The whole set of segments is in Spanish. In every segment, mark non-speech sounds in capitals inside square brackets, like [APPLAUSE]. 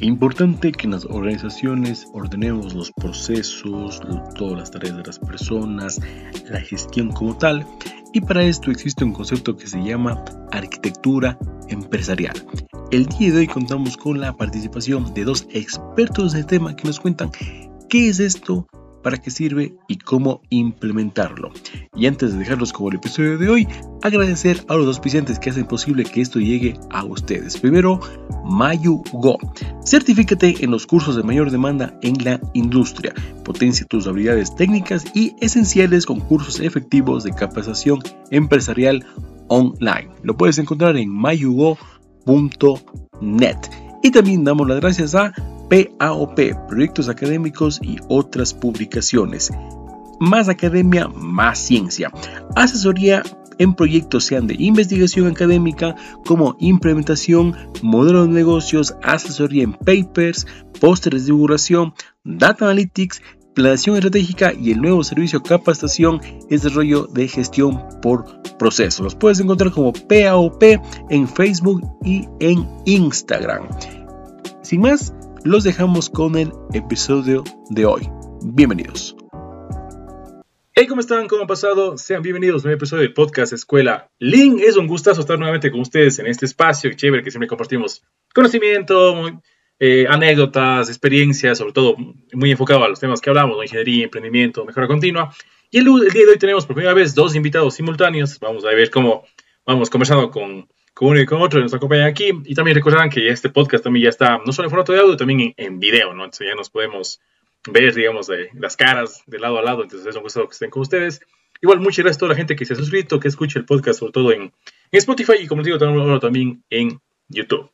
Importante que en las organizaciones ordenemos los procesos, todas las tareas de las personas, la gestión como tal. Y para esto existe un concepto que se llama arquitectura empresarial. El día de hoy contamos con la participación de dos expertos del tema que nos cuentan qué es esto, para qué sirve y cómo implementarlo. Y antes de dejarlos como el episodio de hoy, agradecer a los auspiciantes que hacen posible que esto llegue a ustedes. Primero, MayuGo. Certifícate en los cursos de mayor demanda en la industria. Potencia tus habilidades técnicas y esenciales con cursos efectivos de capacitación empresarial online. Lo puedes encontrar en mayugo.net. Y también damos las gracias a PAOP, proyectos académicos y otras publicaciones. Más academia, más ciencia. Asesoría en proyectos sean de investigación académica como implementación, modelo de negocios, asesoría en papers, pósteres de divulgación, data analytics, planeación estratégica y el nuevo servicio capacitación y desarrollo de gestión por proceso. Los puedes encontrar como PAOP en Facebook y en Instagram. Sin más, los dejamos con el episodio de hoy. Bienvenidos. Hey, ¿cómo están? ¿Cómo han pasado? Sean bienvenidos a un episodio del podcast Escuela Link. Es un gustazo estar nuevamente con ustedes en este espacio chévere que siempre compartimos conocimiento, eh, anécdotas, experiencias, sobre todo muy enfocado a los temas que hablamos, ingeniería, emprendimiento, mejora continua. Y el, el, día de hoy tenemos por primera vez dos invitados simultáneos. Vamos a ver cómo vamos conversando con con uno y con otro nos acompañan aquí. Y también recordarán que este podcast también ya está no solo en formato de audio, también en, video, ¿no? Entonces ya nos podemos ver, digamos, las caras de lado a lado. Entonces es un gusto que estén con ustedes. Igual, muchas gracias a toda la gente que se ha suscrito, que escucha el podcast, sobre todo en, Spotify y, como les digo, también en YouTube.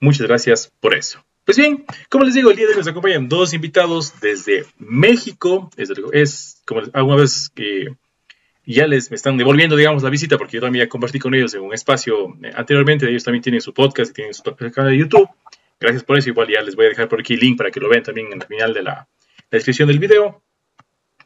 Muchas gracias por eso. Pues bien, como les digo, el día de hoy nos acompañan dos invitados desde México. Es, es como alguna vez que ya les me están devolviendo, digamos, la visita, porque yo también ya compartí con ellos en un espacio eh, anteriormente. Ellos también tienen su podcast y tienen su canal de YouTube. Gracias por eso. Igual ya les voy a dejar por aquí el link para que lo vean también en el final de la, descripción del video.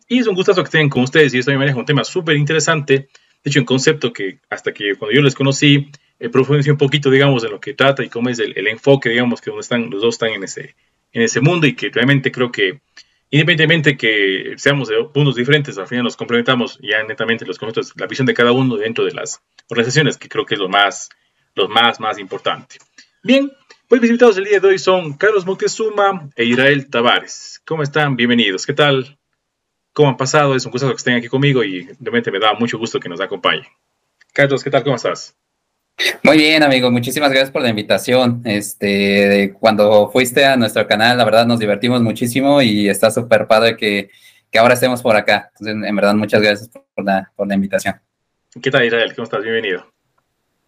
Y es un gustazo que estén con ustedes. Y ellos también manejan un tema súper interesante. De hecho, un concepto que hasta que cuando yo les conocí, eh, profundicé un poquito, digamos, en lo que trata y cómo es el, el enfoque, digamos, que donde están, los dos están en ese, en ese mundo y que realmente creo que independientemente que seamos de puntos diferentes, al final nos complementamos ya netamente los conceptos, la visión de cada uno dentro de las organizaciones, que creo que es lo más, lo más, más importante. Bien, pues mis invitados el día de hoy son Carlos Moctezuma e Israel Tavares. ¿Cómo están? Bienvenidos. ¿Qué tal? ¿Cómo han pasado? Es un gusto que estén aquí conmigo y realmente me da mucho gusto que nos acompañen. Carlos, ¿qué tal? ¿Cómo estás? Muy bien, amigo, muchísimas gracias por la invitación. Este, cuando fuiste a nuestro canal, la verdad nos divertimos muchísimo y está súper padre que, que, ahora estemos por acá. Entonces, en verdad, muchas gracias por la, por la invitación. ¿Qué tal, Israel? ¿Cómo estás? Bienvenido.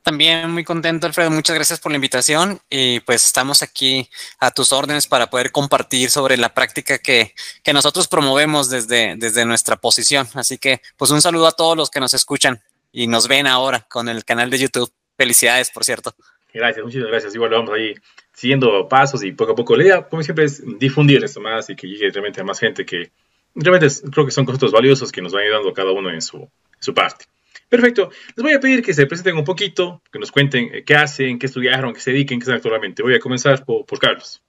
También muy contento, Alfredo. Muchas gracias por la invitación y pues estamos aquí a tus órdenes para poder compartir sobre la práctica que, que nosotros promovemos desde, desde nuestra posición. Así que pues un saludo a todos los que nos escuchan y nos ven ahora con el canal de YouTube. Felicidades, por cierto. Gracias, muchas gracias. Igual vamos ahí siguiendo pasos y poco a poco. La idea, como siempre, es difundir esto más y que llegue realmente a más gente que realmente creo que son conceptos valiosos que nos van ayudando cada uno en su, su parte. Perfecto. Les voy a pedir que se presenten un poquito, que nos cuenten eh, qué hacen, qué estudiaron, qué se dediquen, qué están actualmente. Voy a comenzar por, por Carlos.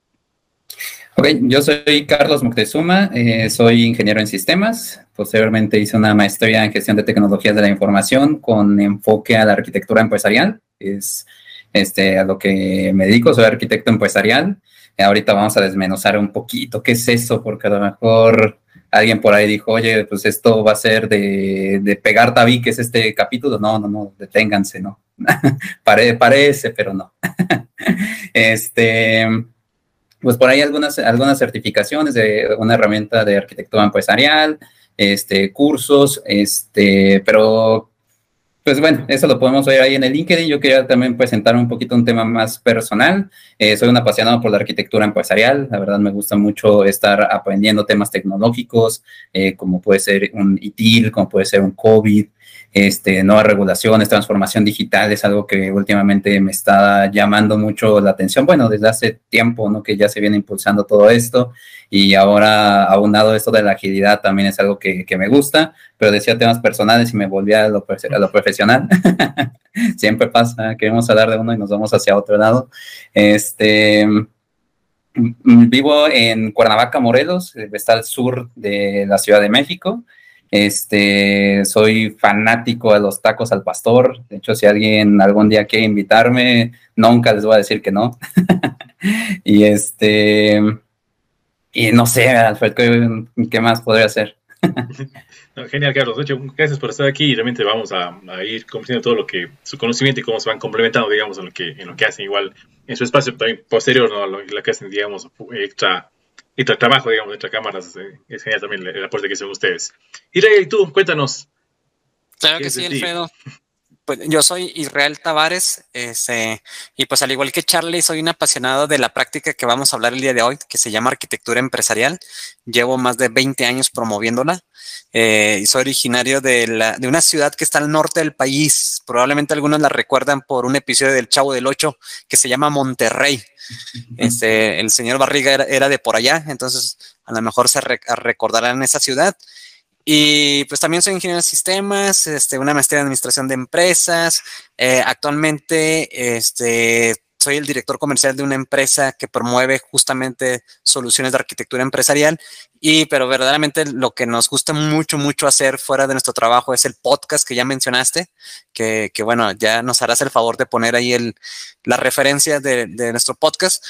Ok, yo soy Carlos Moctezuma, eh, soy ingeniero en sistemas. Posteriormente hice una maestría en gestión de tecnologías de la información con enfoque a la arquitectura empresarial. Es este, a lo que me dedico, soy arquitecto empresarial. Eh, ahorita vamos a desmenuzar un poquito qué es eso, porque a lo mejor alguien por ahí dijo, oye, pues esto va a ser de, de pegar tabiques este capítulo. No, no, no, deténganse, ¿no? [LAUGHS] parece, pero no. [LAUGHS] este pues por ahí algunas, algunas certificaciones de una herramienta de arquitectura empresarial, este, cursos, este, pero pues bueno, eso lo podemos ver ahí en el LinkedIn. Yo quería también presentar un poquito un tema más personal. Eh, soy un apasionado por la arquitectura empresarial. La verdad me gusta mucho estar aprendiendo temas tecnológicos, eh, como puede ser un ITIL, como puede ser un COVID, este, nuevas regulaciones, transformación digital, es algo que últimamente me está llamando mucho la atención. Bueno, desde hace tiempo, ¿no? Que ya se viene impulsando todo esto y ahora aunado esto de la agilidad también es algo que, me gusta, pero decía temas personales y me volví a lo, a lo profesional. [LAUGHS] Siempre pasa, queremos hablar de uno y nos vamos hacia otro lado. Este, mm, vivo en Cuernavaca, Morelos, está al sur de la Ciudad de México. Este, soy fanático de los tacos al pastor. De hecho, si alguien algún día quiere invitarme, nunca les voy a decir que no. [LAUGHS] y este, y no sé, Alfred, ¿qué, más podría hacer? [LAUGHS] genial, Carlos. De hecho, gracias por estar aquí y realmente vamos a, ir conociendo todo lo que, su conocimiento y cómo se van complementando, digamos, en lo que, en lo que hacen igual en su espacio también posterior, ¿no? Lo, lo que hacen, digamos, extra y trabajo, digamos, entre cámaras. Eh, es genial también el, aporte que hacen ustedes. Y Rey, tú, cuéntanos. Claro que sí, Alfredo. Pues yo soy Israel Tavares, este, y pues al igual que Charlie, soy un apasionado de la práctica que vamos a hablar el día de hoy, que se llama arquitectura empresarial. Llevo más de 20 años promoviéndola. Eh, y soy originario de, la, de una ciudad que está al norte del país. Probablemente algunos la recuerdan por un episodio del Chavo del Ocho que se llama Monterrey. Este, el señor Barriga era, de por allá, entonces a lo mejor se recordarán esa ciudad. Y pues también soy ingeniero de sistemas, este, una maestría en administración de empresas. Eh, actualmente este, soy el director comercial de una empresa que promueve justamente soluciones de arquitectura empresarial. Y, pero verdaderamente lo que nos gusta mucho, mucho hacer fuera de nuestro trabajo es el podcast que ya mencionaste, que, que bueno, ya nos harás el favor de poner ahí el, la referencia de, de nuestro podcast.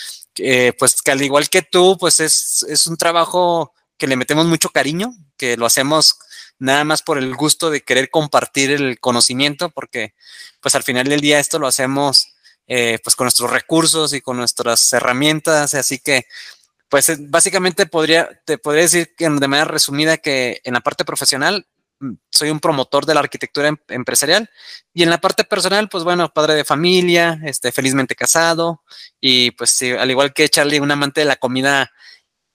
pues que al igual que tú, pues es, es un trabajo que le metemos mucho cariño, que lo hacemos nada más por el gusto de querer compartir el conocimiento, porque pues al final del día esto lo hacemos eh, pues con nuestros recursos y con nuestras herramientas, así que pues eh, básicamente podría, te podría decir de manera resumida que en la parte profesional mm, soy un promotor de la arquitectura em, empresarial y en la parte personal, pues bueno, padre de familia, este, felizmente casado y pues al igual que Charlie, un amante de la comida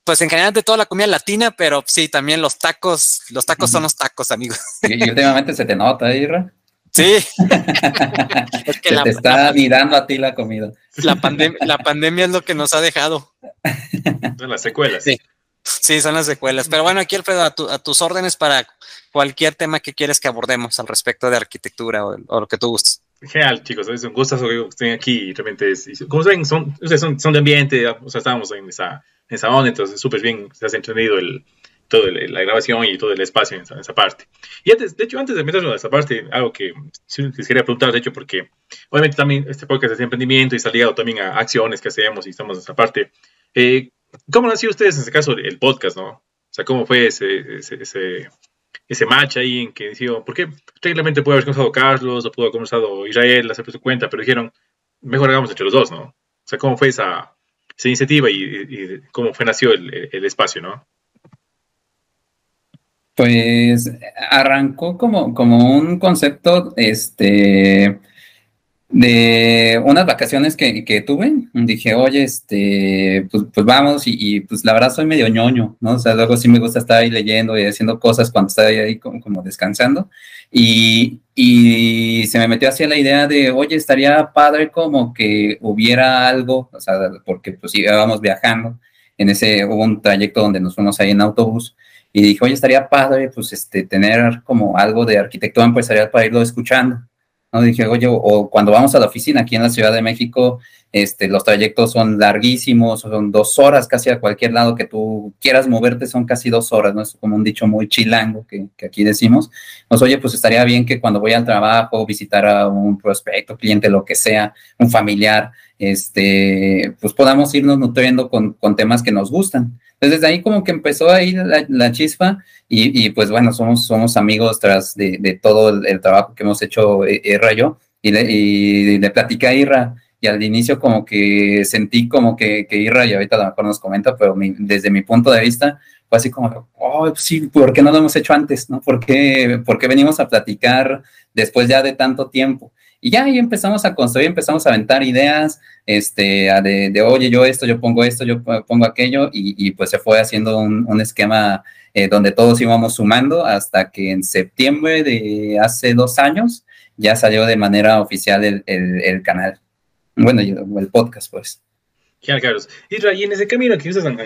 pues en general de toda la comida latina, pero sí, también los tacos, los tacos son los tacos, amigos. Y últimamente se te nota, ¿eh, Ira. Sí. [LAUGHS] es que se te está mirando a ti la comida. La, la pandemia es lo que nos ha dejado. [LAUGHS] Son las secuelas. Sí. Sí, son las secuelas. Pero bueno, aquí Alfredo, a, a tus órdenes para cualquier tema que quieres que abordemos al respecto de arquitectura o, lo que tú gustes. Genial, chicos, es un gusto que estén aquí. Realmente, como ven, son, son, son de ambiente, o sea, estamos en esa en esa onda, entonces súper bien se ha entendido el, toda la grabación y todo el espacio en esa, parte. Y antes, de hecho, antes de meternos a esa parte, algo que les quería preguntar, de hecho, porque obviamente también este podcast es de emprendimiento y está ligado también a acciones que hacemos y estamos en esa parte. Eh, ¿Cómo nació ustedes en este caso el podcast, no? O sea, ¿cómo fue ese, ese, ese, match ahí en que dijeron, porque realmente puede haber conversado Carlos o pudo haber conversado Israel, hacer su cuenta, pero dijeron, mejor hagamos entre los dos, ¿no? O sea, ¿cómo fue esa, esa iniciativa y, cómo fue nació el, el, espacio, ¿no? Pues arrancó como, como un concepto, este, de unas vacaciones que, que, tuve, dije, oye, este, pues, pues vamos, y, pues la verdad soy medio ñoño, ¿no? O sea, luego sí me gusta estar ahí leyendo y haciendo cosas cuando estoy ahí como, como descansando, y, y, se me metió hacia la idea de, oye, estaría padre como que hubiera algo, o sea, porque pues íbamos viajando, en ese, hubo un trayecto donde nos fuimos ahí en autobús, y dije, oye, estaría padre, pues, este, tener como algo de arquitectura empresarial para irlo escuchando. ¿No? Dije, oye, o, cuando vamos a la oficina aquí en la Ciudad de México, este, los trayectos son larguísimos, son dos horas casi a cualquier lado que tú quieras moverte, son casi dos horas, ¿no? Es como un dicho muy chilango que, que aquí decimos. Pues, oye, pues estaría bien que cuando voy al trabajo, visitar a un prospecto, cliente, lo que sea, un familiar, este, pues podamos irnos nutriendo con, con temas que nos gustan. Entonces, desde ahí como que empezó ahí la, la chispa y, y, pues bueno, somos, somos amigos tras de, de todo el, trabajo que hemos hecho eh, Irra y yo. Y le, y le platicé a Irra y al inicio como que sentí como que, que Irra, y ahorita a lo mejor nos comenta, pero desde mi punto de vista fue así como, oh, sí, ¿por qué no lo hemos hecho antes? ¿no? ¿Por qué, ¿Por qué venimos a platicar después ya de tanto tiempo? Y ya ahí empezamos a construir, empezamos a aventar ideas, este, de, de oye, yo esto, yo pongo esto, yo pongo aquello, y, pues se fue haciendo un, esquema eh, donde todos íbamos sumando hasta que en septiembre de hace dos años ya salió de manera oficial el canal, bueno, el podcast, pues. Genial, Carlos. Y, en ese camino que ustedes han,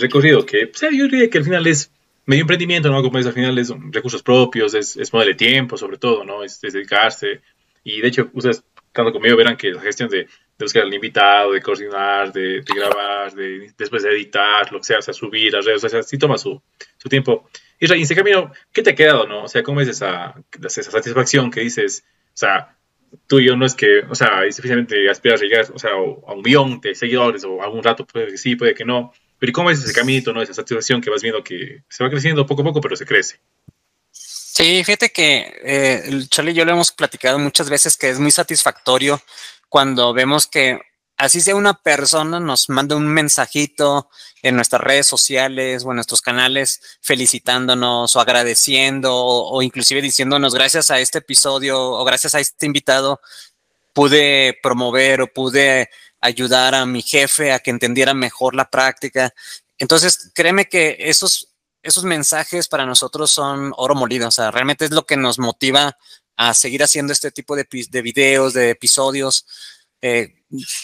recorrido, que pues, yo diría que al final es medio emprendimiento, ¿no? Como es, al final es recursos propios, es, es modelo de tiempo, sobre todo, ¿no? Es, dedicarse, y de hecho, ustedes, estando conmigo, verán que la gestión de, de buscar al invitado, de coordinar, de, grabar, de después de editar, lo que sea, o sea, subir a redes, o sea, sí toma su, su tiempo. Y en ese camino, ¿qué te ha quedado, no? O sea, ¿cómo es esa, esa satisfacción que dices, o sea, tú y yo no es que, o sea, es suficientemente aspirar a llegar, o sea, a un millón de seguidores o algún rato puede que sí, puede que no, pero ¿cómo es ese caminito, no? Esa satisfacción que vas viendo que se va creciendo poco a poco, pero se crece. Sí, fíjate que eh, Charlie y yo lo hemos platicado muchas veces que es muy satisfactorio cuando vemos que así sea una persona nos manda un mensajito en nuestras redes sociales o en nuestros canales felicitándonos o agradeciendo o, inclusive diciéndonos gracias a este episodio o gracias a este invitado pude promover o pude ayudar a mi jefe a que entendiera mejor la práctica. Entonces, créeme que esos esos mensajes para nosotros son oro molido, o sea, realmente es lo que nos motiva a seguir haciendo este tipo de, de videos, de episodios. Eh,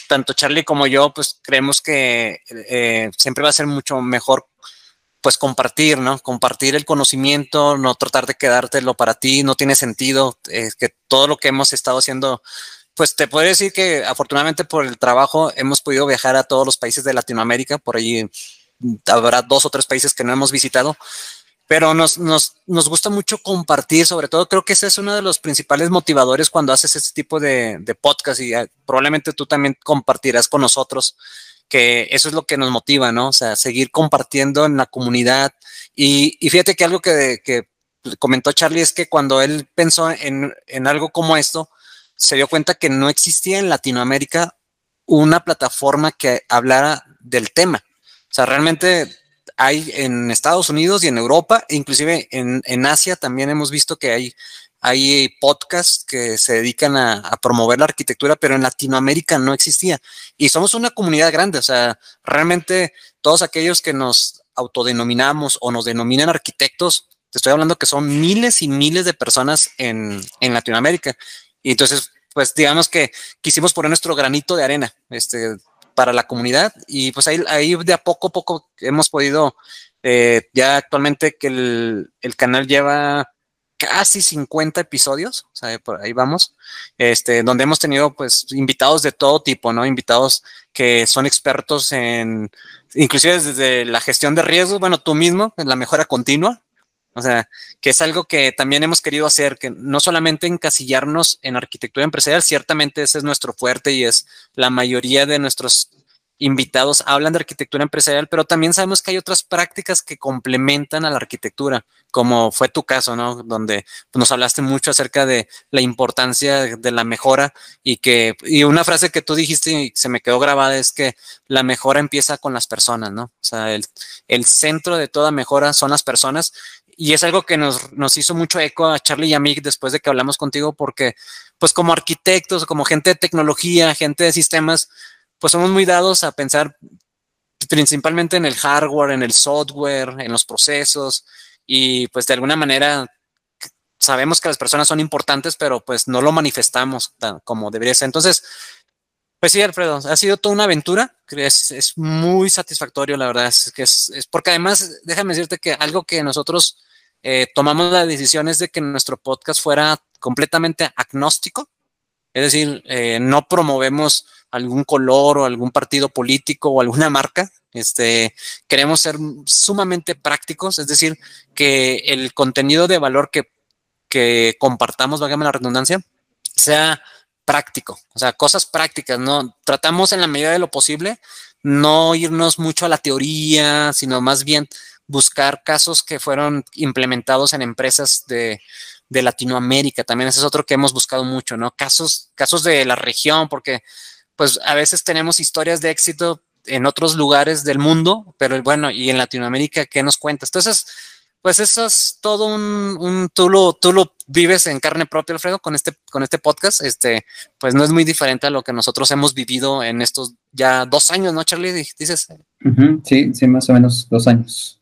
tanto Charlie como yo, pues creemos que eh, siempre va a ser mucho mejor, pues compartir, ¿no? Compartir el conocimiento, no tratar de quedártelo para ti, no tiene sentido eh, que todo lo que hemos estado haciendo, pues te puedo decir que afortunadamente por el trabajo hemos podido viajar a todos los países de Latinoamérica, por allí habrá dos o tres países que no hemos visitado, pero nos, nos, nos, gusta mucho compartir, sobre todo creo que ese es uno de los principales motivadores cuando haces este tipo de, de podcast y eh, probablemente tú también compartirás con nosotros que eso es lo que nos motiva, ¿no? O sea, seguir compartiendo en la comunidad. Y, y fíjate que algo que, que, comentó Charlie es que cuando él pensó en, en algo como esto, se dio cuenta que no existía en Latinoamérica una plataforma que hablara del tema. O sea, realmente hay en Estados Unidos y en Europa, inclusive en, en Asia también hemos visto que hay, hay podcasts que se dedican a, a, promover la arquitectura, pero en Latinoamérica no existía. Y somos una comunidad grande, o sea, realmente todos aquellos que nos autodenominamos o nos denominan arquitectos, te estoy hablando que son miles y miles de personas en, en Latinoamérica. Y entonces, pues digamos que quisimos poner nuestro granito de arena. Este, para la comunidad y pues ahí, de a poco a poco hemos podido, eh, ya actualmente que el, el, canal lleva casi 50 episodios, o sea, por ahí vamos, este, donde hemos tenido pues invitados de todo tipo, ¿no? Invitados que son expertos en, inclusive desde la gestión de riesgos, bueno, tú mismo, en la mejora continua, o sea, que es algo que también hemos querido hacer, que no solamente encasillarnos en arquitectura empresarial, ciertamente ese es nuestro fuerte y es la mayoría de nuestros invitados hablan de arquitectura empresarial, pero también sabemos que hay otras prácticas que complementan a la arquitectura, como fue tu caso, ¿no? Donde nos hablaste mucho acerca de la importancia de la mejora y que, y una frase que tú dijiste y se me quedó grabada es que la mejora empieza con las personas, ¿no? O sea, el, el centro de toda mejora son las personas y es algo que nos, nos hizo mucho eco a Charlie y a mí después de que hablamos contigo, porque pues como arquitectos, como gente de tecnología, gente de sistemas, pues somos muy dados a pensar principalmente en el hardware, en el software, en los procesos y pues de alguna manera sabemos que las personas son importantes, pero pues no lo manifestamos como debería ser. Entonces, pues sí, Alfredo, ha sido toda una aventura, es, es muy satisfactorio, la verdad, es que es, es porque además, déjame decirte que algo que nosotros eh, tomamos la decisión es de que nuestro podcast fuera completamente agnóstico, es decir, eh, no promovemos algún color o algún partido político o alguna [LAUGHS] marca. Este, queremos ser sumamente prácticos, es decir, que el contenido de valor que, que compartamos, vágame la redundancia, sea práctico, o sea, cosas prácticas, ¿no? Tratamos en la medida de lo posible no irnos mucho a la teoría, sino más bien buscar casos que fueron implementados en empresas de, Latinoamérica. También ese es otro que hemos buscado mucho, ¿no? Casos, casos de la región, porque pues a veces tenemos historias de éxito en otros lugares del mundo, pero bueno, y en Latinoamérica, ¿qué nos cuentas? Entonces, pues eso es todo un, un tú, lo, tú lo vives en carne propia, Alfredo, con este, con este podcast. Este, pues no es muy diferente a lo que nosotros hemos vivido en estos ya dos años, ¿no, Charlie? Dices. Sí, sí, más o menos dos años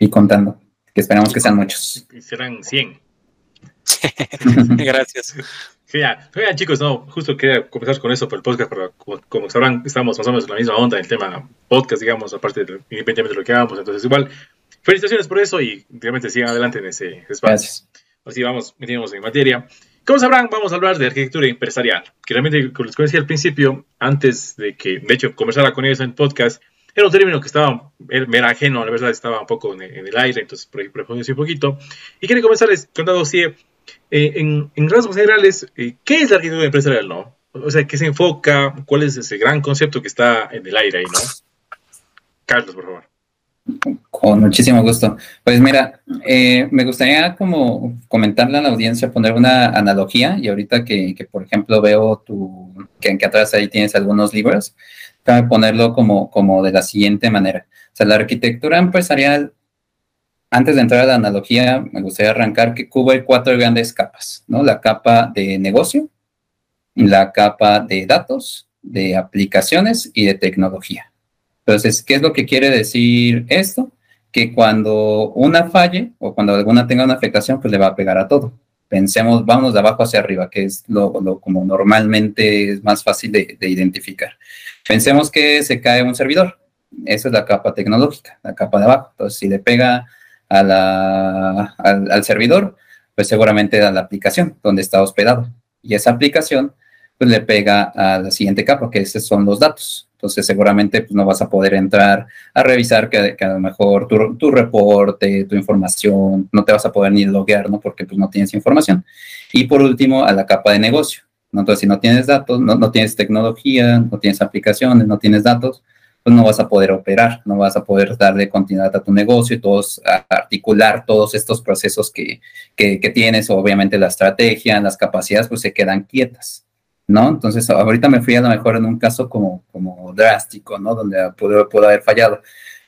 y contando, que esperamos que sean muchos. Y serán 100. [LAUGHS] Gracias. Genial. chicos, no, justo quería comenzar con eso por el podcast, pero como, sabrán, estamos más o menos en la misma onda en el tema podcast, digamos, aparte de, independientemente de lo que hagamos. Entonces, igual, felicitaciones por eso y realmente sigan adelante en ese espacio. Gracias. Así vamos, metimos en materia. como sabrán, vamos a hablar de arquitectura empresarial, que realmente, como les decía al principio, antes de que, de hecho, conversara con ellos en el podcast, era un término que estaba, era ajeno, la verdad, estaba un poco en, el aire, entonces profundicé un poquito. Y quería comenzarles contando así, eh, en, en, rasgos generales, eh, ¿qué es la arquitectura empresarial, no? O sea, ¿qué se enfoca? ¿Cuál es ese gran concepto que está en el aire ahí, no? Carlos, por favor. Con muchísimo gusto. Pues mira, eh, me gustaría como comentarle a la audiencia, poner una analogía y ahorita que, por ejemplo veo tu, que, que, atrás ahí tienes algunos libros, cabe ponerlo como, como de la siguiente manera. O sea, la arquitectura empresarial, antes de entrar a la analogía, me gustaría arrancar que cubre cuatro grandes capas, ¿no? La capa de negocio, la capa de datos, de aplicaciones y de tecnología. Entonces, ¿qué es lo que quiere decir esto? Que cuando una falle o cuando alguna tenga una afectación, pues le va a pegar a todo. Pensemos, vamos de abajo hacia arriba, que es lo, como normalmente es más fácil de, identificar. Pensemos que se cae un servidor. Esa es la capa tecnológica, la capa de abajo. Entonces, si le pega al, al servidor, pues seguramente a la aplicación donde está hospedado. Y esa aplicación pues le pega a la siguiente capa, que esos son los datos. Entonces, seguramente pues, no vas a poder entrar a revisar que, a lo mejor tu, reporte, tu información, no te vas a poder ni loguear, ¿no? Porque pues no tienes información. Y por último, a la capa de negocio. ¿no? Entonces, si no tienes datos, no, no tienes tecnología, no tienes aplicaciones, no tienes datos, pues no vas a poder operar, no vas a poder darle continuidad a tu negocio y todos, articular todos estos procesos que, que, que tienes, obviamente la estrategia, las capacidades, pues se quedan quietas. ¿No? Entonces, ahorita me fui a lo mejor en un caso como, como drástico, ¿no? Donde pudo, pudo haber fallado.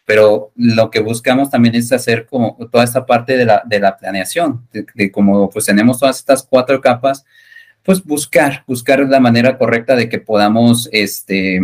Pero lo que buscamos también es hacer como toda esta parte de la, de la planeación, de, de como pues tenemos todas estas cuatro capas, pues buscar, buscar la manera correcta de que podamos, este,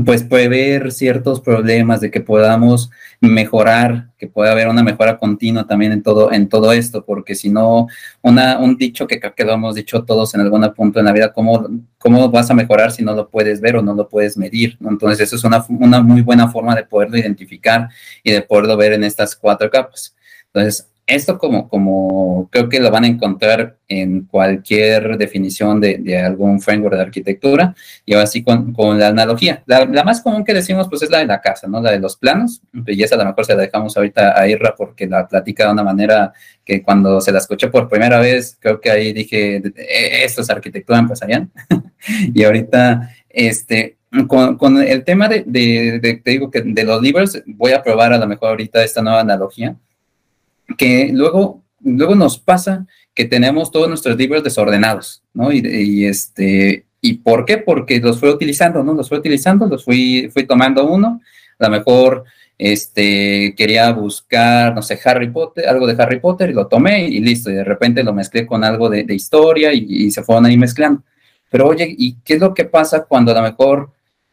pues prever ciertos problemas, de que podamos mejorar, que pueda haber una mejora continua también en todo, en todo esto, porque si no, una, un dicho que que lo hemos dicho todos en algún punto en la vida, ¿cómo, ¿cómo vas a mejorar si no lo puedes ver o no lo puedes medir? Entonces, eso es una, una muy buena forma de poderlo identificar y de poderlo ver en estas cuatro capas. Entonces, esto como, como creo que lo van a encontrar en cualquier definición de, de algún framework de arquitectura y así con, con la analogía. La, la, más común que decimos pues es la de la casa, ¿no? La de los planos. Y esa a lo mejor se la dejamos ahorita a Irra porque la platica de una manera que cuando se la escuché por primera vez, creo que ahí dije, e, esto es arquitectura empresarial. [LAUGHS] y ahorita, este, con, con, el tema de, de, de, te digo que de los libros, voy a probar a lo mejor ahorita esta nueva analogía que luego, luego nos pasa que tenemos todos nuestros libros desordenados, ¿no? Y, este, ¿y por qué? Porque los fui utilizando, ¿no? Los fui utilizando, los fui, fui tomando uno, a lo mejor este, quería buscar, no sé, Harry Potter, algo de Harry Potter y lo tomé y listo, y de repente lo mezclé con algo de, historia y, y, se fueron ahí mezclando. Pero oye, ¿y qué es lo que pasa cuando a lo mejor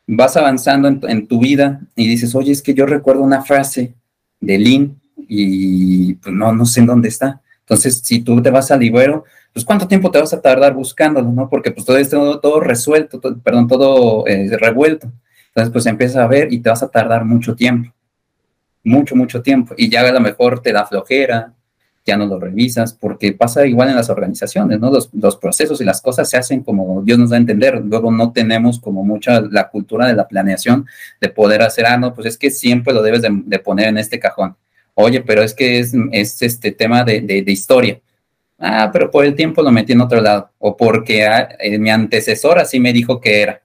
vas avanzando en, en tu vida y dices, oye, es que yo recuerdo una frase de Lynn y pues no, no sé en dónde está. Entonces, si tú te vas al libro, pues cuánto tiempo te vas a tardar buscándolo, ¿no? Porque pues todo esto, todo resuelto, perdón, todo eh, revuelto. Entonces, pues empieza a ver y te vas a tardar mucho tiempo, mucho, mucho tiempo. Y ya a lo mejor te da flojera, ya no lo revisas, porque pasa igual en las organizaciones, ¿no? Los, los, procesos y las cosas se hacen como Dios nos da a entender. Luego no tenemos como mucha la cultura de la planeación de poder hacer, ah, no, pues es que siempre lo debes de, de poner en este cajón Oye, pero es que es, es este tema de, historia. Ah, pero por el tiempo lo metí en otro lado. O porque ah, eh, mi antecesor así me dijo que era.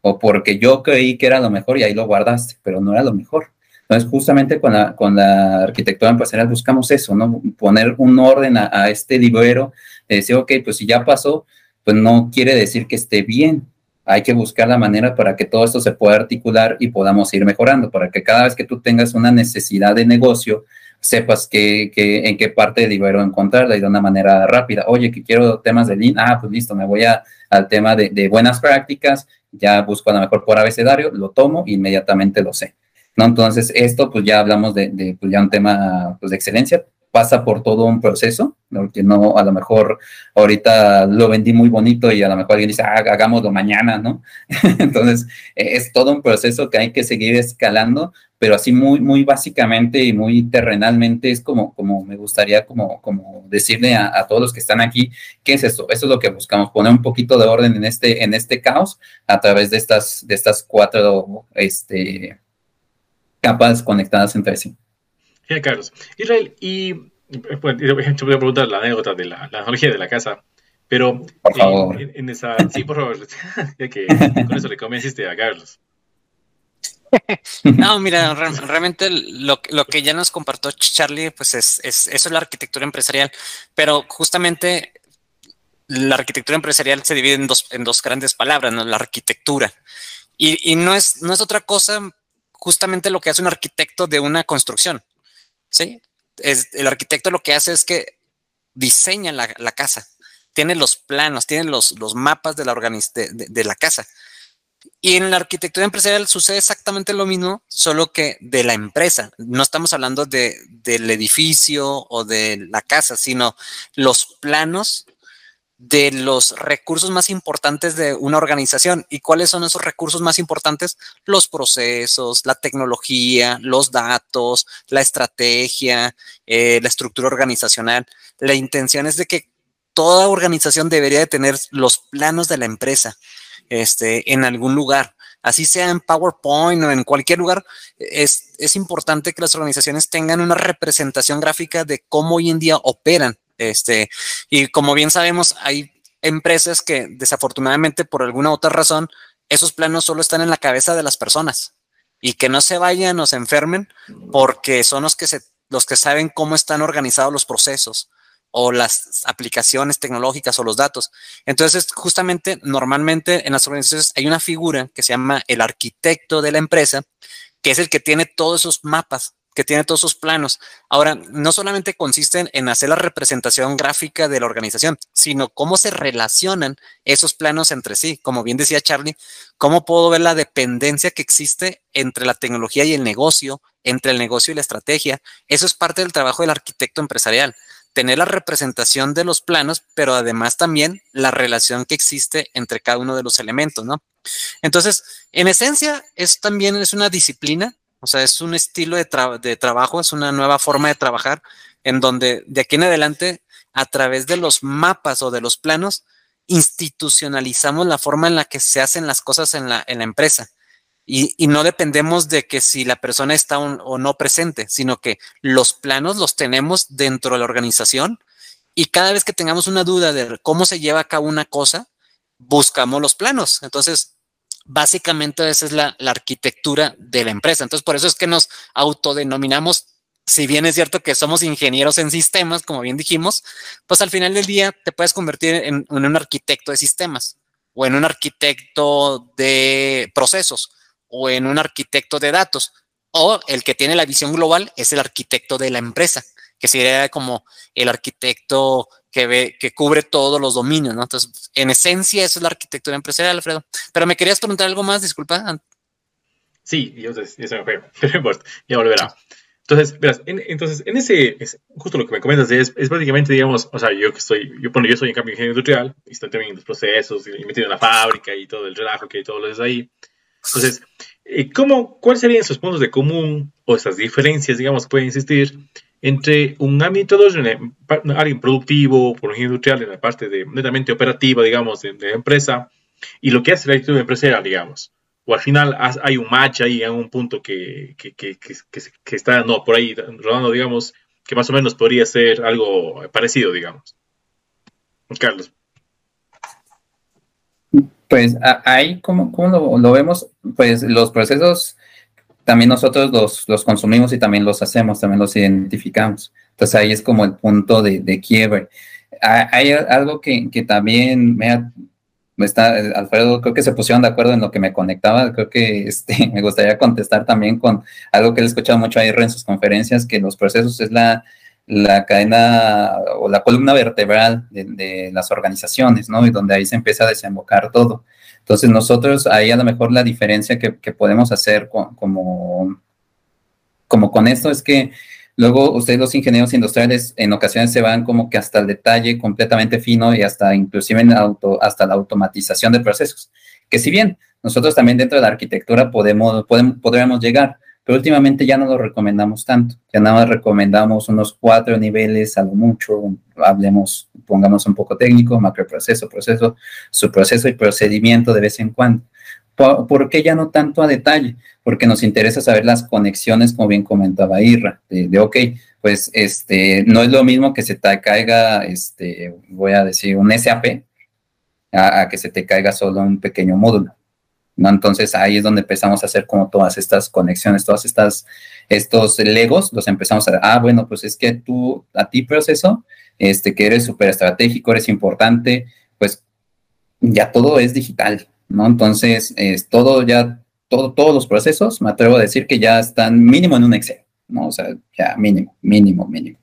O porque yo creí que era lo mejor y ahí lo guardaste, pero no era lo mejor. Entonces, justamente con la, con la arquitectura empresarial buscamos eso, ¿no? Poner un orden a, a este librero, de decir, ok, pues si ya pasó, pues no quiere decir que esté bien, hay que buscar la manera para que todo esto se pueda articular y podamos ir mejorando, para que cada vez que tú tengas una necesidad de negocio, sepas que, en qué parte del Ibero encontrarla y de una manera rápida. Oye, que quiero temas de Lean, ah, pues listo, me voy a, al tema de, buenas prácticas, ya busco a lo mejor por abecedario, lo tomo, inmediatamente lo sé. ¿no? Entonces, esto pues ya hablamos de, de pues ya un tema pues, de excelencia, pasa por todo un proceso, que no, a lo mejor ahorita lo vendí muy bonito y a lo mejor alguien dice, ah, hagámoslo mañana, ¿no? [LAUGHS] Entonces, e, es todo un proceso que hay que seguir escalando, pero así muy, muy básicamente y muy terrenalmente es como, como me gustaría como, como decirle a, todos los que están aquí, ¿qué es esto? Eso es lo que buscamos, poner un poquito de orden en este, en este caos a través de estas, de estas cuatro este, capas conectadas entre sí. Carlos. Israel, y bueno, yo voy a preguntar la anécdota de la, la analogía de la casa, pero por favor. En, esa, sí, por favor, [LAUGHS] ya que con eso le convenciste a Carlos. No, mira, realmente lo, lo, que ya nos compartió Charlie, pues es, es, eso es la arquitectura empresarial, pero justamente la arquitectura empresarial se divide en dos, en dos grandes palabras, ¿no? La arquitectura. Y, y, no, es, no es otra cosa justamente lo que hace un arquitecto de una construcción. ¿Sí? Es, el arquitecto lo que hace es que diseña la, casa, tiene los planos, tiene los, los mapas de la, de, la casa. Y en la arquitectura empresarial sucede exactamente lo mismo, solo que de la empresa. No estamos hablando de, del edificio o de la casa, sino los planos de los recursos más importantes de una organización. ¿Y cuáles son esos recursos más importantes? Los procesos, la tecnología, los datos, la estrategia, eh, la estructura organizacional. La intención es de que toda organización debería de tener los planos de la empresa este, en algún lugar. Así sea en PowerPoint o en cualquier lugar, es, es importante que las organizaciones tengan una representación gráfica de cómo hoy en día operan este, y como bien sabemos, hay empresas que desafortunadamente por alguna otra razón, esos planos solo están en la cabeza de las personas y que no se vayan o se enfermen porque son los que, se, los que saben cómo están organizados los procesos o las aplicaciones tecnológicas o los datos. Entonces, justamente, normalmente en las organizaciones hay una figura que se llama el arquitecto de la empresa, que es el que tiene todos esos mapas que tiene todos sus planos. Ahora, no solamente consisten en hacer la representación gráfica de la organización, sino cómo se relacionan esos planos entre sí. Como bien decía Charlie, cómo puedo ver la dependencia que existe entre la tecnología y el negocio, entre el negocio y la estrategia. Eso es parte del trabajo del arquitecto empresarial. Tener la representación de los planos, pero además también la relación que existe entre cada uno de los elementos, ¿no? Entonces, en esencia, es también es una disciplina o sea, es un estilo de, trabajo, es una nueva forma de trabajar en donde de aquí en adelante, a través de los mapas o de los planos, institucionalizamos la forma en la que se hacen las cosas en la, empresa. Y, no dependemos de que si la persona está o no presente, sino que los planos los tenemos dentro de la organización y cada vez que tengamos una duda de cómo se lleva a cabo una cosa, buscamos los planos. Entonces, Básicamente esa es la, arquitectura de la empresa. Entonces, por eso es que nos autodenominamos si bien es cierto que somos ingenieros en sistemas, como bien dijimos, pues al final del día te puedes convertir en, un arquitecto de sistemas o en un arquitecto de procesos o en un arquitecto de datos o el que tiene la visión global es el arquitecto de la empresa, que sería como el arquitecto que ve, que cubre todos los dominios, ¿no? Entonces, en esencia, eso es la arquitectura empresarial, Alfredo. Pero me querías preguntar algo más, disculpa. Sí, yo, ya se me fue, [LAUGHS] pero importa, ya volverá. Entonces, verás, en, entonces, en ese, justo lo que me comentas es, es básicamente, digamos, o sea, yo que estoy, yo, bueno, yo soy en cambio ingeniero industrial, y estoy también en los procesos, y metido en la fábrica y todo el relajo que hay todo lo es ahí. Entonces, eh, ¿cómo, ¿cuáles serían esos puntos de común o esas diferencias, digamos, que pueden existir entre un ámbito alguien productivo, por ejemplo, industrial, en la parte de netamente operativa, digamos, de, la empresa, y lo que hace la actitud empresarial, digamos. O al final hay un match ahí en un punto que, que, que, que, está no, por ahí rodando, digamos, que más o menos podría ser algo parecido, digamos. Carlos. Pues ahí, ¿cómo, cómo lo, vemos? Pues los procesos también nosotros los, los, consumimos y también los hacemos, también los identificamos. Entonces ahí es como el punto de, de quiebre. Hay algo que, que también me, está, Alfredo, creo que se pusieron de acuerdo en lo que me conectaba. Creo que [LAUGHS] este, me gustaría contestar también con algo que he escuchado mucho ahí en sus conferencias, que los procesos es la, la cadena o la columna vertebral de, de, las organizaciones, ¿no? Y donde ahí se empieza a desembocar todo. Entonces nosotros ahí a lo mejor la diferencia que, podemos hacer como, como con esto es que Luego, ustedes los ingenieros industriales en ocasiones se van como que hasta el detalle completamente fino y hasta inclusive en auto, hasta la automatización de procesos. Que si bien nosotros también dentro de la arquitectura podemos, podemos, podríamos llegar, pero últimamente ya no lo recomendamos tanto. Ya nada más recomendamos unos cuatro niveles, algo mucho, hablemos, pongamos un poco técnico, macroproceso, proceso, subproceso y procedimiento de vez en cuando. ¿Por, qué ya no tanto a detalle? Porque nos interesa saber las conexiones, como bien comentaba Irra, de, ok, pues este, no es lo mismo que se te caiga, este, voy a decir, un SAP, a, que se te caiga solo un pequeño módulo. ¿No? Entonces ahí es donde empezamos a hacer como todas estas conexiones, todas estas, estos legos, los empezamos a, ah, bueno, pues es que tú, a ti proceso, este, que eres súper estratégico, eres importante, pues ya todo es digital, ¿no? Entonces, es todo ya, todo, todos los procesos, me atrevo a decir que ya están mínimo en un Excel, ¿no? O sea, ya mínimo, mínimo, mínimo.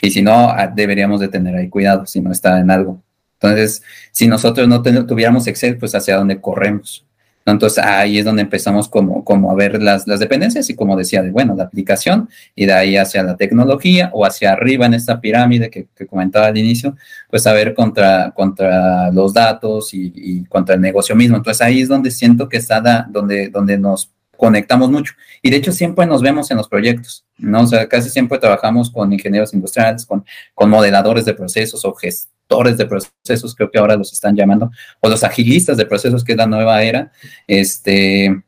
Y si no, ah, deberíamos de tener ahí cuidado si no está en algo. Entonces, si nosotros no tuviéramos Excel, pues hacia dónde corremos. Entonces ahí es donde empezamos como, como a ver las, las dependencias y como decía, de, bueno, la aplicación y de ahí hacia la tecnología o hacia arriba en esta pirámide que, comentaba al inicio, pues a ver contra, contra los datos y, y, contra el negocio mismo. Entonces ahí es donde siento que está donde, donde nos conectamos mucho. Y de hecho siempre nos vemos en los proyectos, ¿no? O sea, casi siempre trabajamos con ingenieros industriales, con, con modeladores de procesos o de procesos, creo que ahora los están llamando, o los agilistas de procesos, que es la nueva era, este,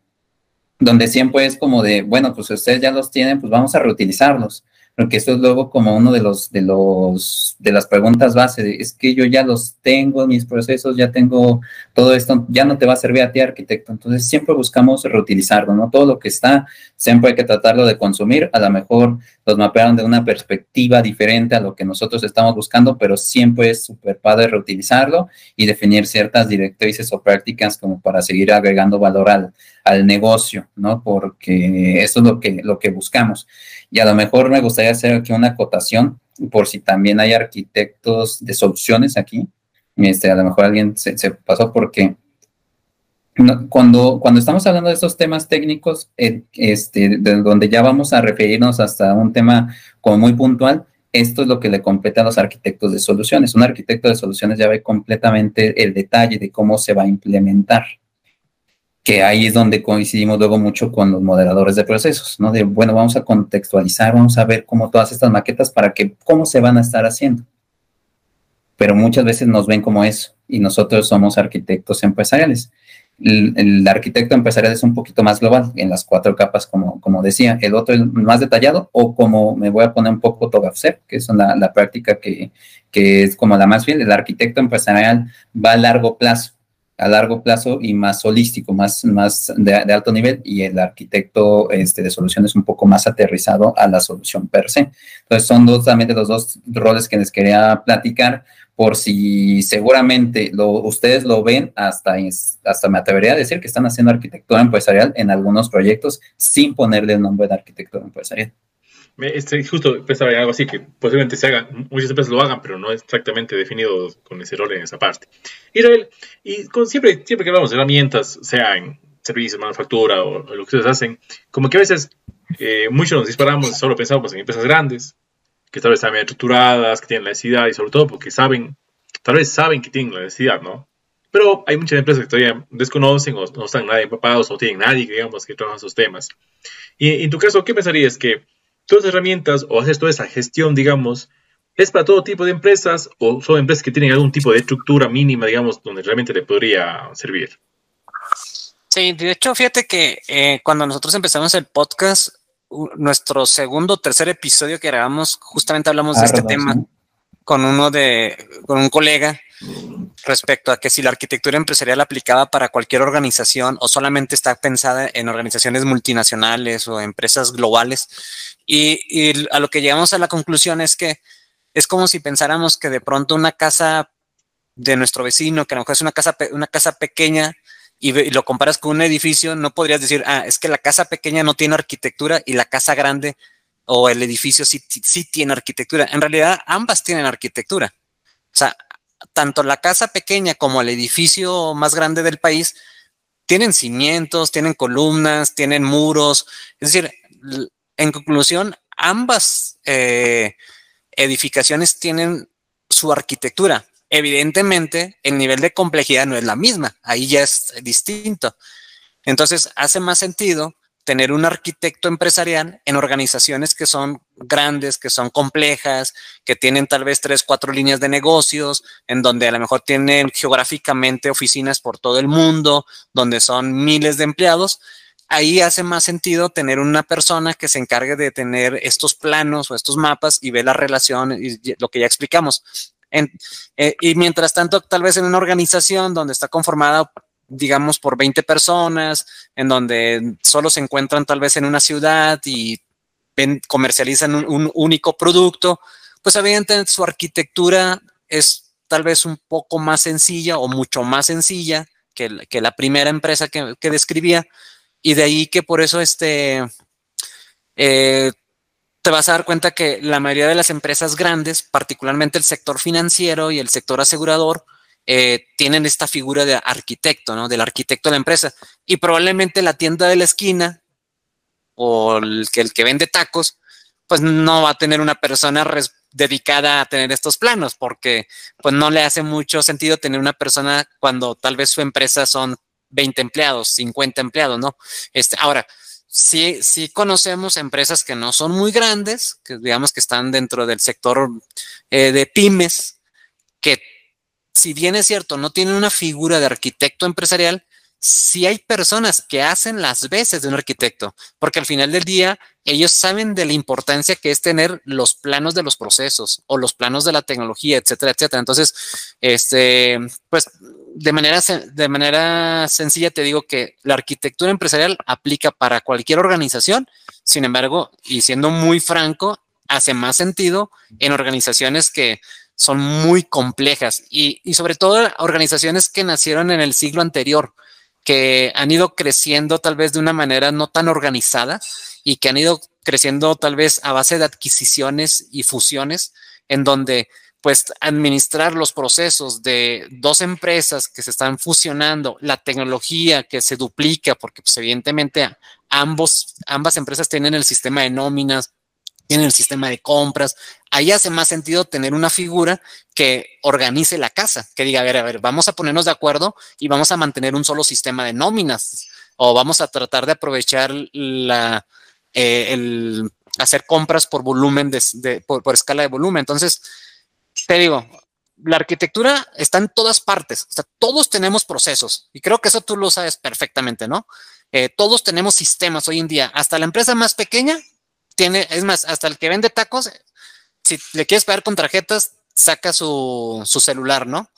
donde siempre es como de, bueno, pues ustedes ya los tienen, pues vamos a reutilizarlos porque esto es luego como uno de los, de los, de las preguntas base, es que yo ya los tengo, mis procesos, ya tengo todo esto, ya no te va a servir a ti, arquitecto. Entonces siempre buscamos reutilizarlo, ¿no? Todo lo que está, siempre hay que tratarlo de consumir, a lo mejor los mapearon de una perspectiva diferente a lo que nosotros estamos buscando, pero siempre es súper padre reutilizarlo y definir ciertas directrices o prácticas como para seguir agregando valor al, al negocio, ¿no? Porque eso es lo que, lo que buscamos. Y a lo mejor me gustaría hacer aquí una acotación por si también hay arquitectos de soluciones aquí. Este, a lo mejor alguien se, pasó porque cuando, cuando estamos hablando de estos temas técnicos, eh, este, de donde ya vamos a referirnos hasta un tema como muy puntual, esto es lo que le compete a los arquitectos de soluciones. Un arquitecto de soluciones ya ve completamente el detalle de cómo se va a implementar que ahí es donde coincidimos luego mucho con los moderadores de procesos, ¿no? De, bueno, vamos a contextualizar, vamos a ver cómo todas estas maquetas para que, cómo se van a estar haciendo. Pero muchas veces nos ven como eso y nosotros somos arquitectos empresariales. El, arquitecto empresarial es un poquito más global en las cuatro capas, como, como decía. El otro es más detallado o como me voy a poner un poco TOGAFSEP, que es la, la práctica que, que es como la más fiel. El arquitecto empresarial va a largo plazo a largo plazo y más holístico, más, más de, alto nivel, y el arquitecto este, de soluciones un poco más aterrizado a la solución per se. Entonces, son dos, también los dos roles que les quería platicar, por si seguramente ustedes lo ven, hasta, hasta me atrevería a decir que están haciendo arquitectura empresarial en algunos proyectos sin ponerle el nombre de arquitectura empresarial. Este, justo pensaba en algo así, que posiblemente se haga, muchas empresas lo hagan, pero no es exactamente definido con ese rol en esa parte. Israel, y con, siempre, siempre que hablamos de herramientas, sea en servicios, manufactura o, lo que ustedes hacen, como que a veces eh, muchos nos disparamos, solo pensamos en empresas grandes, que tal vez están bien estructuradas, que tienen la necesidad y sobre todo porque saben, tal vez saben que tienen la necesidad, ¿no? Pero hay muchas empresas que todavía desconocen o no están nadie empapados o tienen nadie, digamos, que trabaja esos temas. Y en tu caso, ¿qué pensarías que todas las herramientas o haces toda esa gestión, digamos, es para todo tipo de empresas o son empresas que tienen algún tipo de estructura mínima, digamos, donde realmente le podría servir. Sí, de hecho, fíjate que eh, cuando nosotros empezamos el podcast, nuestro segundo o tercer episodio que grabamos, justamente hablamos de este tema con uno de, con un colega respecto a que si la arquitectura empresarial aplicaba para cualquier organización o solamente está pensada en organizaciones multinacionales o empresas globales. Y, a lo que llegamos a la conclusión es que es como si pensáramos que de pronto una casa de nuestro vecino, que a lo mejor es una casa, una casa pequeña, y, lo comparas con un edificio, no podrías decir, ah, es que la casa pequeña no tiene arquitectura y la casa grande o el edificio sí, sí tiene arquitectura. En realidad, ambas tienen arquitectura. O sea, tanto la casa pequeña como el edificio más grande del país tienen cimientos, tienen columnas, tienen muros. Es decir, en conclusión, ambas eh, edificaciones tienen su arquitectura. Evidentemente, el nivel de complejidad no es la misma, ahí ya es distinto. Entonces, hace más sentido tener un arquitecto empresarial en organizaciones que son grandes, que son complejas, que tienen tal vez tres, cuatro líneas de negocios, en donde a lo mejor tienen geográficamente oficinas por todo el mundo, donde son miles de empleados. Ahí hace más sentido tener una persona que se encargue de tener estos planos o estos mapas y ver la relación y lo que ya explicamos. Eh, y mientras tanto, tal vez en una organización donde está conformada digamos, por 20 personas, en donde solo se encuentran tal vez en una ciudad y comercializan un, único producto, pues evidentemente su arquitectura es tal vez un poco más sencilla o mucho más sencilla que, la primera empresa que, describía. Y de ahí que por eso este, eh, te vas a dar cuenta que la mayoría de las empresas grandes, particularmente el sector financiero y el sector asegurador, eh, tienen esta figura de arquitecto, ¿no? Del arquitecto de la empresa. Y probablemente la tienda de la esquina o el que, el que vende tacos, pues no va a tener una persona dedicada a tener estos planos, porque pues no le hace mucho sentido tener una persona cuando tal vez su empresa son 20 empleados, 50 empleados, ¿no? Este, ahora, sí, sí conocemos empresas que no son muy grandes, que digamos que están dentro del sector eh, de pymes, que si bien es cierto, no tienen una figura de arquitecto empresarial, sí hay personas que hacen las veces de un arquitecto, porque al final del día ellos saben de la importancia que es tener los planos de los procesos o los planos de la tecnología, etcétera, etcétera. Entonces, este, pues de manera, de manera sencilla te digo que la arquitectura empresarial aplica para cualquier organización, sin embargo, y siendo muy franco, hace más sentido en organizaciones que son muy complejas y, sobre todo organizaciones que nacieron en el siglo anterior, que han ido creciendo tal vez de una manera no tan organizada y que han ido creciendo tal vez a base de adquisiciones y fusiones, en donde pues administrar los procesos de dos empresas que se están fusionando, la tecnología que se duplica, porque pues evidentemente ambos, ambas empresas tienen el sistema de nóminas, tienen el sistema de compras. Ahí hace más sentido tener una figura que organice la casa, que diga, a ver, a ver, vamos a ponernos de acuerdo y vamos a mantener un solo sistema de nóminas o vamos a tratar de aprovechar la, eh, el hacer compras por volumen, de, por, escala de volumen. Entonces, te digo, la arquitectura está en todas partes, o sea, todos tenemos procesos y creo que eso tú lo sabes perfectamente, ¿no? Eh, todos tenemos sistemas hoy en día, hasta la empresa más pequeña tiene, es más, hasta el que vende tacos, si le quieres pagar con tarjetas, saca su, celular, ¿no?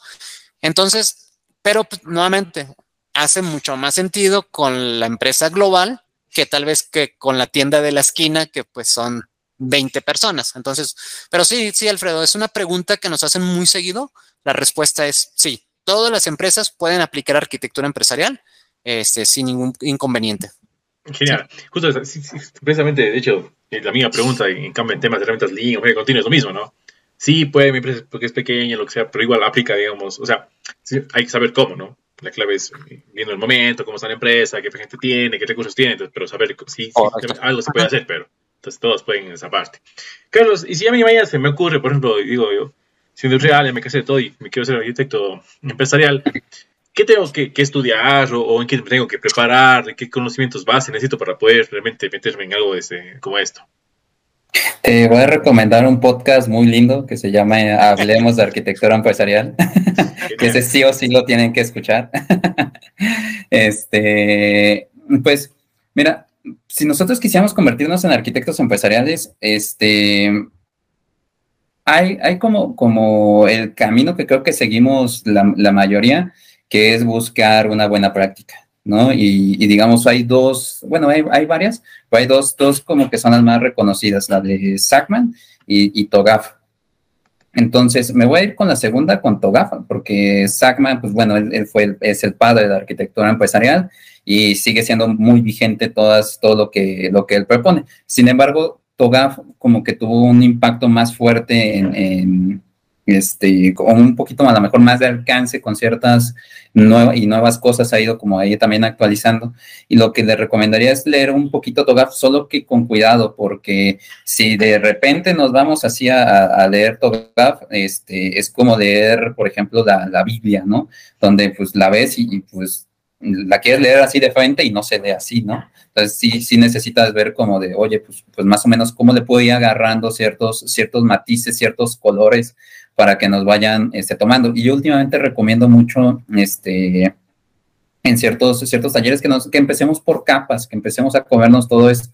Entonces, pero pues, nuevamente, hace mucho más sentido con la empresa global que tal vez que con la tienda de la esquina, que pues son 20 personas. Entonces, pero sí, sí, Alfredo, es una pregunta que nos hacen muy seguido. La respuesta es sí. Todas las empresas pueden aplicar arquitectura empresarial este, sin ningún inconveniente. Genial. Justo, precisamente, de hecho, la misma pregunta, en cambio, en temas de herramientas Lean o continuo es lo mismo, ¿no? Sí, puede mi empresa porque es pequeña, lo que sea, pero igual aplica, digamos, o sea, hay que saber cómo, ¿no? La clave es eh, viendo el momento, cómo está la empresa, qué gente tiene, qué recursos tiene, pero saber si algo se puede hacer, pero entonces todos pueden en esa parte. Carlos, y si a mí mañana se me ocurre, por ejemplo, digo yo, siendo real, me casé de todo y me quiero ser arquitecto empresarial, ¿qué tengo que, estudiar o, en qué tengo que preparar? ¿Qué conocimientos base necesito para poder realmente meterme en algo de como esto? Te voy a recomendar un podcast muy lindo que se llama Hablemos de Arquitectura Empresarial, [LAUGHS] que ese sí o sí lo tienen que escuchar. [LAUGHS] este, pues, mira, si nosotros quisiéramos convertirnos en arquitectos empresariales, este, hay, hay como, como el camino que creo que seguimos la, la mayoría, que es buscar una buena práctica, ¿no? Y, digamos, hay dos, bueno, hay, varias, pero hay dos, dos como que son las más reconocidas, la de Sackman y, y Togaf. Entonces, me voy a ir con la segunda, con Togaf, porque Sackman, pues bueno, él, fue es el padre de la arquitectura empresarial y sigue siendo muy vigente todas, todo lo que, lo que él propone. Sin embargo, Togaf como que tuvo un impacto más fuerte en este, con un poquito a lo mejor más de alcance con ciertas nuevas y nuevas cosas ha ido como ahí también actualizando. Y lo que le recomendaría es leer un poquito TOGAF, solo que con cuidado, porque si de repente nos vamos así a, leer TOGAF, este, es como leer, por ejemplo, la, la Biblia, ¿no? Donde pues la ves y, pues la quieres leer así de frente y no se lee así, ¿no? Entonces sí, sí necesitas ver como de, oye, pues, pues más o menos cómo le puedo ir agarrando ciertos, ciertos matices, ciertos colores para que nos vayan este, tomando. Y yo últimamente recomiendo mucho este, en ciertos, ciertos talleres que, nos, que empecemos por capas, que empecemos a comernos todo esto,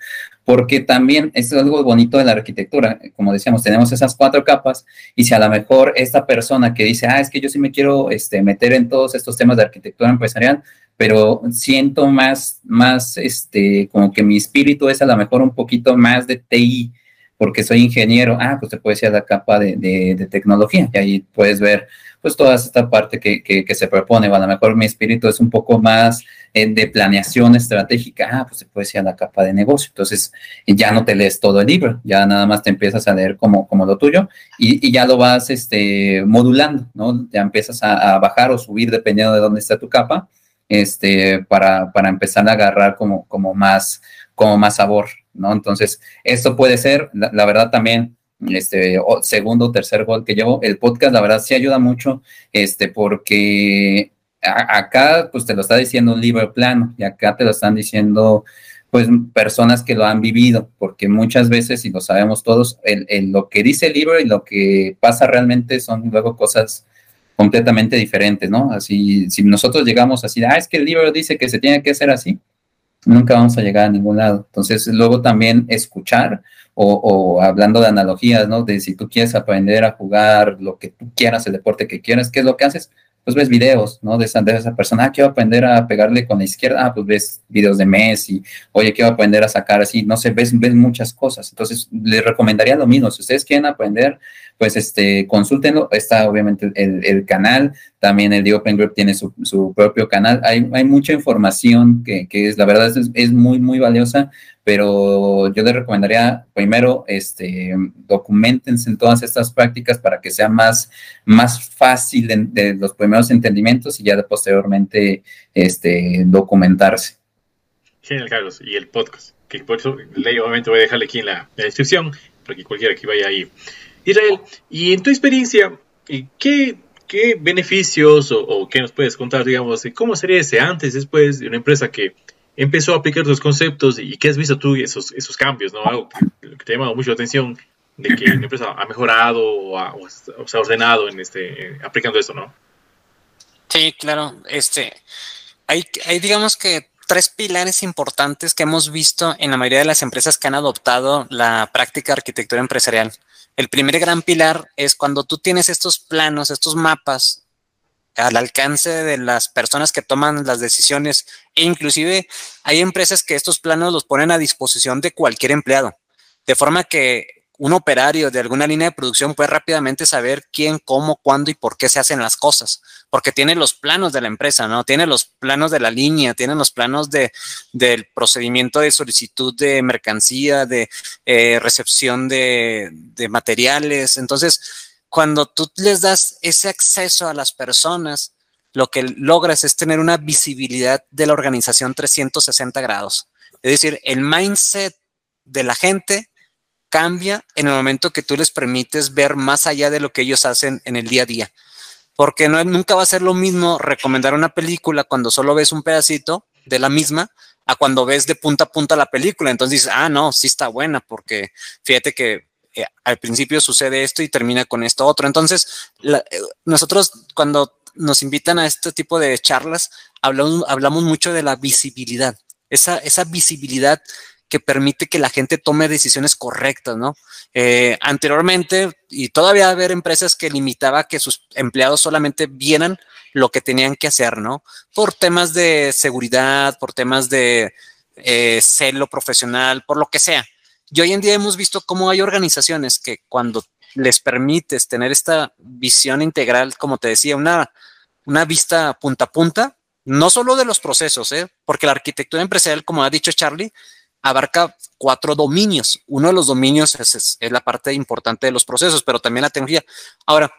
porque también es algo bonito de la arquitectura. Como decíamos, tenemos esas cuatro capas y si a lo mejor esta persona que dice, ah, es que yo sí me quiero este, meter en todos estos temas de arquitectura empresarial, pero siento más, más, este, como que mi espíritu es a lo mejor un poquito más de TI, porque soy ingeniero, ah, pues te puedes ir a la capa de, tecnología y ahí puedes ver pues toda esta parte que, se propone, o a lo mejor mi espíritu es un poco más eh, de planeación estratégica, ah, pues te puedes ir a la capa de negocio, entonces ya no te lees todo el libro, ya nada más te empiezas a leer como, lo tuyo y, y ya lo vas este, modulando, ¿no? Ya empiezas a, a bajar o subir dependiendo de dónde está tu capa, este, para, para empezar a agarrar como, como más como más sabor, ¿no? Entonces, esto puede ser, la, verdad también, este segundo o tercer gol que llevo, el podcast, la verdad sí ayuda mucho, este, porque acá, pues te lo está diciendo un libro plano y acá te lo están diciendo, pues, personas que lo han vivido, porque muchas veces, y lo sabemos todos, el, lo que dice el libro y lo que pasa realmente son luego cosas completamente diferentes, ¿no? Así, si nosotros llegamos así, ah, es que el libro dice que se tiene que hacer así, nunca vamos a llegar a ningún lado. Entonces, luego también escuchar o, hablando de analogías, ¿no? De si tú quieres aprender a jugar lo que tú quieras, el deporte que quieras, ¿qué es lo que haces? Pues ves videos, ¿no? De esa, de esa persona, ah, quiero aprender a pegarle con la izquierda, ah, pues ves videos de Messi, oye, quiero aprender a sacar así, no sé, ves, ves muchas cosas. Entonces, les recomendaría lo mismo, si ustedes quieren aprender, pues este, consúltenlo, está obviamente el, canal, también el The Open Group tiene su, propio canal, hay, hay, mucha información que, que, es, la verdad es, es, muy, muy valiosa, pero yo les recomendaría primero, este, documentense en todas estas prácticas para que sea más, más fácil de, los primeros entendimientos y ya de posteriormente este, documentarse. Genial, Carlos, y el podcast, que por eso, obviamente voy a dejarle aquí en la, descripción, para que cualquiera que vaya ahí Israel, y en tu experiencia, ¿qué, qué beneficios o, qué nos puedes contar, digamos, cómo sería ese antes, después de una empresa que empezó a aplicar tus conceptos y qué has visto tú esos, esos cambios, ¿no? Algo que, te ha llamado mucho la atención de que una empresa ha mejorado o, se ha ordenado en este, aplicando esto, ¿no? Sí, claro. Este, hay, hay digamos que tres pilares importantes que hemos visto en la mayoría de las empresas que han adoptado la práctica de arquitectura empresarial. El primer gran pilar es cuando tú tienes estos planos, estos mapas al alcance de las personas que toman las decisiones e inclusive hay empresas que estos planos los ponen a disposición de cualquier empleado, de forma que un operario de alguna línea de producción puede rápidamente saber quién, cómo, cuándo y por qué se hacen las cosas, porque tiene los planos de la empresa, ¿no? Tiene los planos de la línea, tiene los planos de, del procedimiento de solicitud de mercancía, de eh, recepción de, de materiales. Entonces, cuando tú les das ese acceso a las personas, lo que logras es tener una visibilidad de la organización 360 grados. Es decir, el mindset de la gente cambia en el momento que tú les permites ver más allá de lo que ellos hacen en el día a día. Porque nunca va a ser lo mismo recomendar una película cuando solo ves un pedacito de la misma a cuando ves de punta a punta la película. Entonces dices, ah, no, sí está buena porque fíjate que eh, al principio sucede esto y termina con esto otro. Entonces, eh, nosotros cuando nos invitan a este tipo de charlas, hablamos, hablamos mucho de la visibilidad. Esa, visibilidad que permite que la gente tome decisiones correctas, ¿no? Eh, anteriormente, y todavía haber empresas que limitaba que sus empleados solamente vieran lo que tenían que hacer, ¿no? Por temas de seguridad, por temas de celo profesional, por lo que sea. Y hoy en día hemos visto cómo hay organizaciones que cuando les permites tener esta visión integral, como te decía, una, una vista punta a punta, no solo de los procesos, ¿eh? porque la arquitectura empresarial, como ha dicho Charlie, abarca cuatro dominios. Uno de los dominios es, la parte importante de los procesos, pero también la tecnología. Ahora,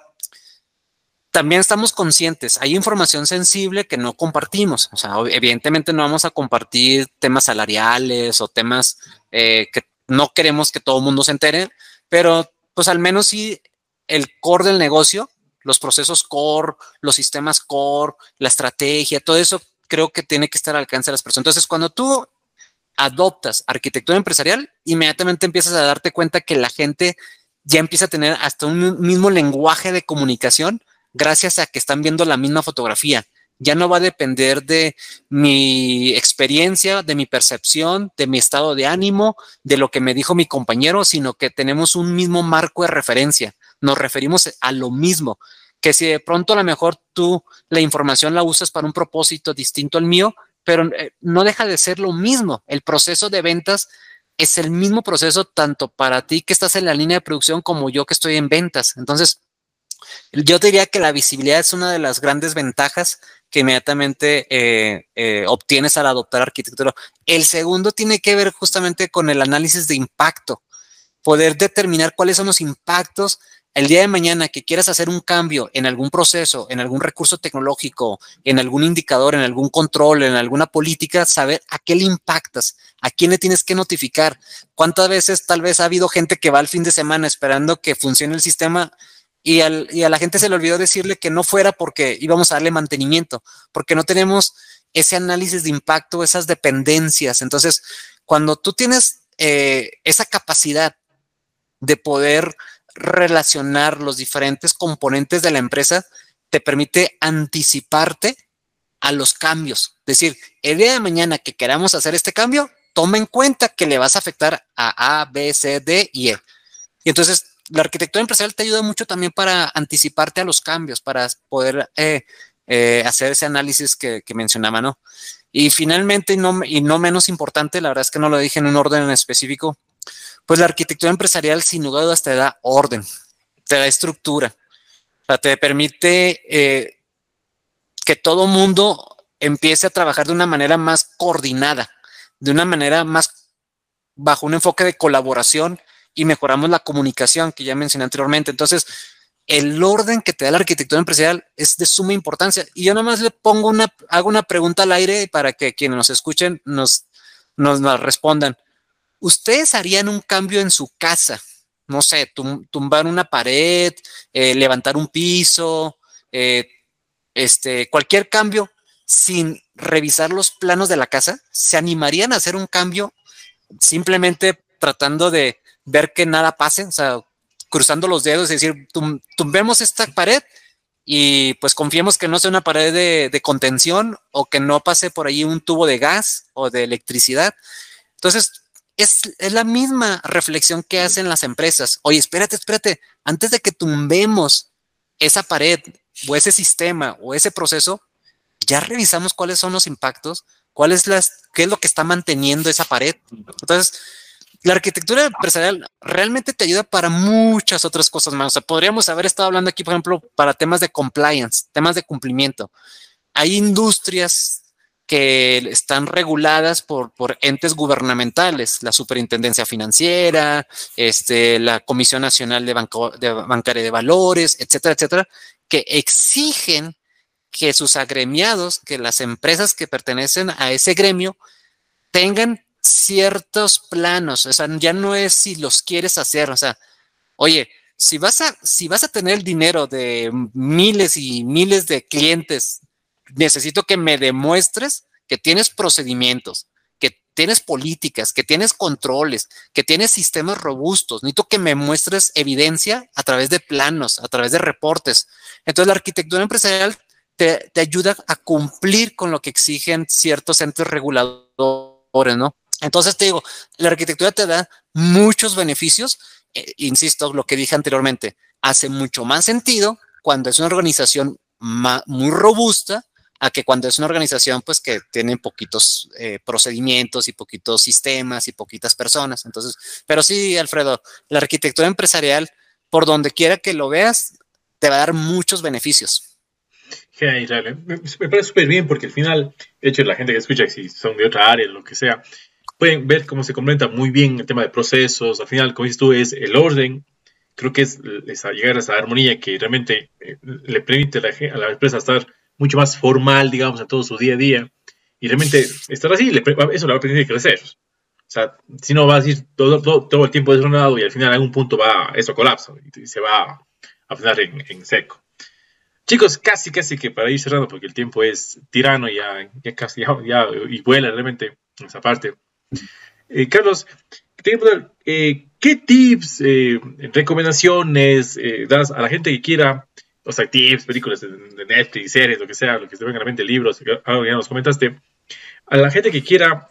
también estamos conscientes, hay información sensible que no compartimos. O sea, evidentemente no vamos a compartir temas salariales o temas eh, que no queremos que todo el mundo se entere, pero pues al menos sí el core del negocio, los procesos core, los sistemas core, la estrategia, todo eso creo que tiene que estar al alcance de las personas. Entonces, cuando tú adoptas arquitectura empresarial, inmediatamente empiezas a darte cuenta que la gente ya empieza a tener hasta un mismo lenguaje de comunicación gracias a que están viendo la misma fotografía. Ya no va a depender de mi experiencia, de mi percepción, de mi estado de ánimo, de lo que me dijo mi compañero, sino que tenemos un mismo marco de referencia. Nos referimos a lo mismo que si de pronto a lo mejor tú la información la usas para un propósito distinto al mío, pero eh, no deja de ser lo mismo. El proceso de ventas es el mismo proceso tanto para ti que estás en la línea de producción como yo que estoy en ventas. Entonces, yo diría que la visibilidad es una de las grandes ventajas que inmediatamente eh, eh, obtienes al adoptar arquitectura. El segundo tiene que ver justamente con el análisis de impacto, poder determinar cuáles son los impactos el día de mañana que quieras hacer un cambio en algún proceso, en algún recurso tecnológico, en algún indicador, en algún control, en alguna política, saber a qué le impactas, a quién le tienes que notificar. ¿Cuántas veces tal vez ha habido gente que va al fin de semana esperando que funcione el sistema y, a la gente se le olvidó decirle que no fuera porque íbamos a darle mantenimiento, porque no tenemos ese análisis de impacto, esas dependencias. Entonces, cuando tú tienes eh, esa capacidad de poder relacionar los diferentes componentes de la empresa te permite anticiparte a los cambios. Es decir, el día de mañana que queramos hacer este cambio, toma en cuenta que le vas a afectar a A, B, C, D y E. Y entonces, la arquitectura empresarial te ayuda mucho también para anticiparte a los cambios, para poder eh, eh, hacer ese análisis que, mencionaba, ¿no? Y finalmente, y no, y no menos importante, la verdad es que no lo dije en un orden en específico, pues la arquitectura empresarial sin lugar a dudas te da orden, te da estructura, o sea, te permite eh, que todo mundo empiece a trabajar de una manera más coordinada, de una manera más bajo un enfoque de colaboración y mejoramos la comunicación que ya mencioné anteriormente. Entonces, el orden que te da la arquitectura empresarial es de suma importancia. Y yo nomás le pongo una, hago una pregunta al aire para que quienes nos escuchen nos, nos, nos respondan. ¿Ustedes harían un cambio en su casa? No sé, tumbar una pared, eh, levantar un piso, eh, este, cualquier cambio sin revisar los planos de la casa. ¿Se animarían a hacer un cambio simplemente tratando de ver que nada pase? O sea, cruzando los dedos, es decir, tumbemos esta pared y pues confiemos que no sea una pared de, contención o que no pase por ahí un tubo de gas o de electricidad. Entonces, es, la misma reflexión que hacen las empresas. Oye, espérate, espérate, antes de que tumbemos esa pared o ese sistema o ese proceso, ya revisamos cuáles son los impactos, cuál es las, qué es lo que está manteniendo esa pared. Entonces, la arquitectura empresarial realmente te ayuda para muchas otras cosas más. O sea, podríamos haber estado hablando aquí, por ejemplo, para temas de compliance, temas de cumplimiento. Hay industrias que están reguladas por, por, entes gubernamentales, la Superintendencia Financiera, este, la Comisión Nacional de, Banco, de Bancaria de Valores, etcétera, etcétera, que exigen que sus agremiados, que las empresas que pertenecen a ese gremio tengan ciertos planos, o sea, ya no es si los quieres hacer, o sea, oye, si vas a, si vas a tener el dinero de miles y miles de clientes necesito que me demuestres que tienes procedimientos, que tienes políticas, que tienes controles, que tienes sistemas robustos. Necesito que me muestres evidencia a través de planos, a través de reportes. Entonces, la arquitectura empresarial te, ayuda a cumplir con lo que exigen ciertos entes reguladores, ¿no? Entonces te digo, la arquitectura te da muchos beneficios. Eh, insisto, lo que dije anteriormente, hace mucho más sentido cuando es una organización muy robusta, a que cuando es una organización, pues que tiene poquitos eh, procedimientos y poquitos sistemas y poquitas personas. Entonces, pero sí, Alfredo, la arquitectura empresarial, por donde quiera que lo veas, te va a dar muchos beneficios. Genial, me, parece súper bien porque al final, de hecho, la gente que escucha, si son de otra área, lo que sea, pueden ver cómo se complementa muy bien el tema de procesos. Al final, como dices tú, es el orden creo que es, llegar a esa armonía que realmente eh, le permite a la, empresa estar mucho más formal, digamos, en todo su día a día. Y realmente estar así, eso le va a permitir crecer. O sea, si no va a ir todo, todo, el tiempo desronado y al final en algún punto va, eso colapsa y, se va a frenar en, seco. Chicos, casi, casi que para ir cerrando, porque el tiempo es tirano, ya, ya casi, ya, y vuela realmente en esa parte. Eh, Carlos, eh, ¿qué tips, eh, recomendaciones das a la gente que quiera, o sea, tips, películas de, Netflix, series, lo que sea, lo que se venga a la mente, libros, algo ya nos comentaste, a la gente que quiera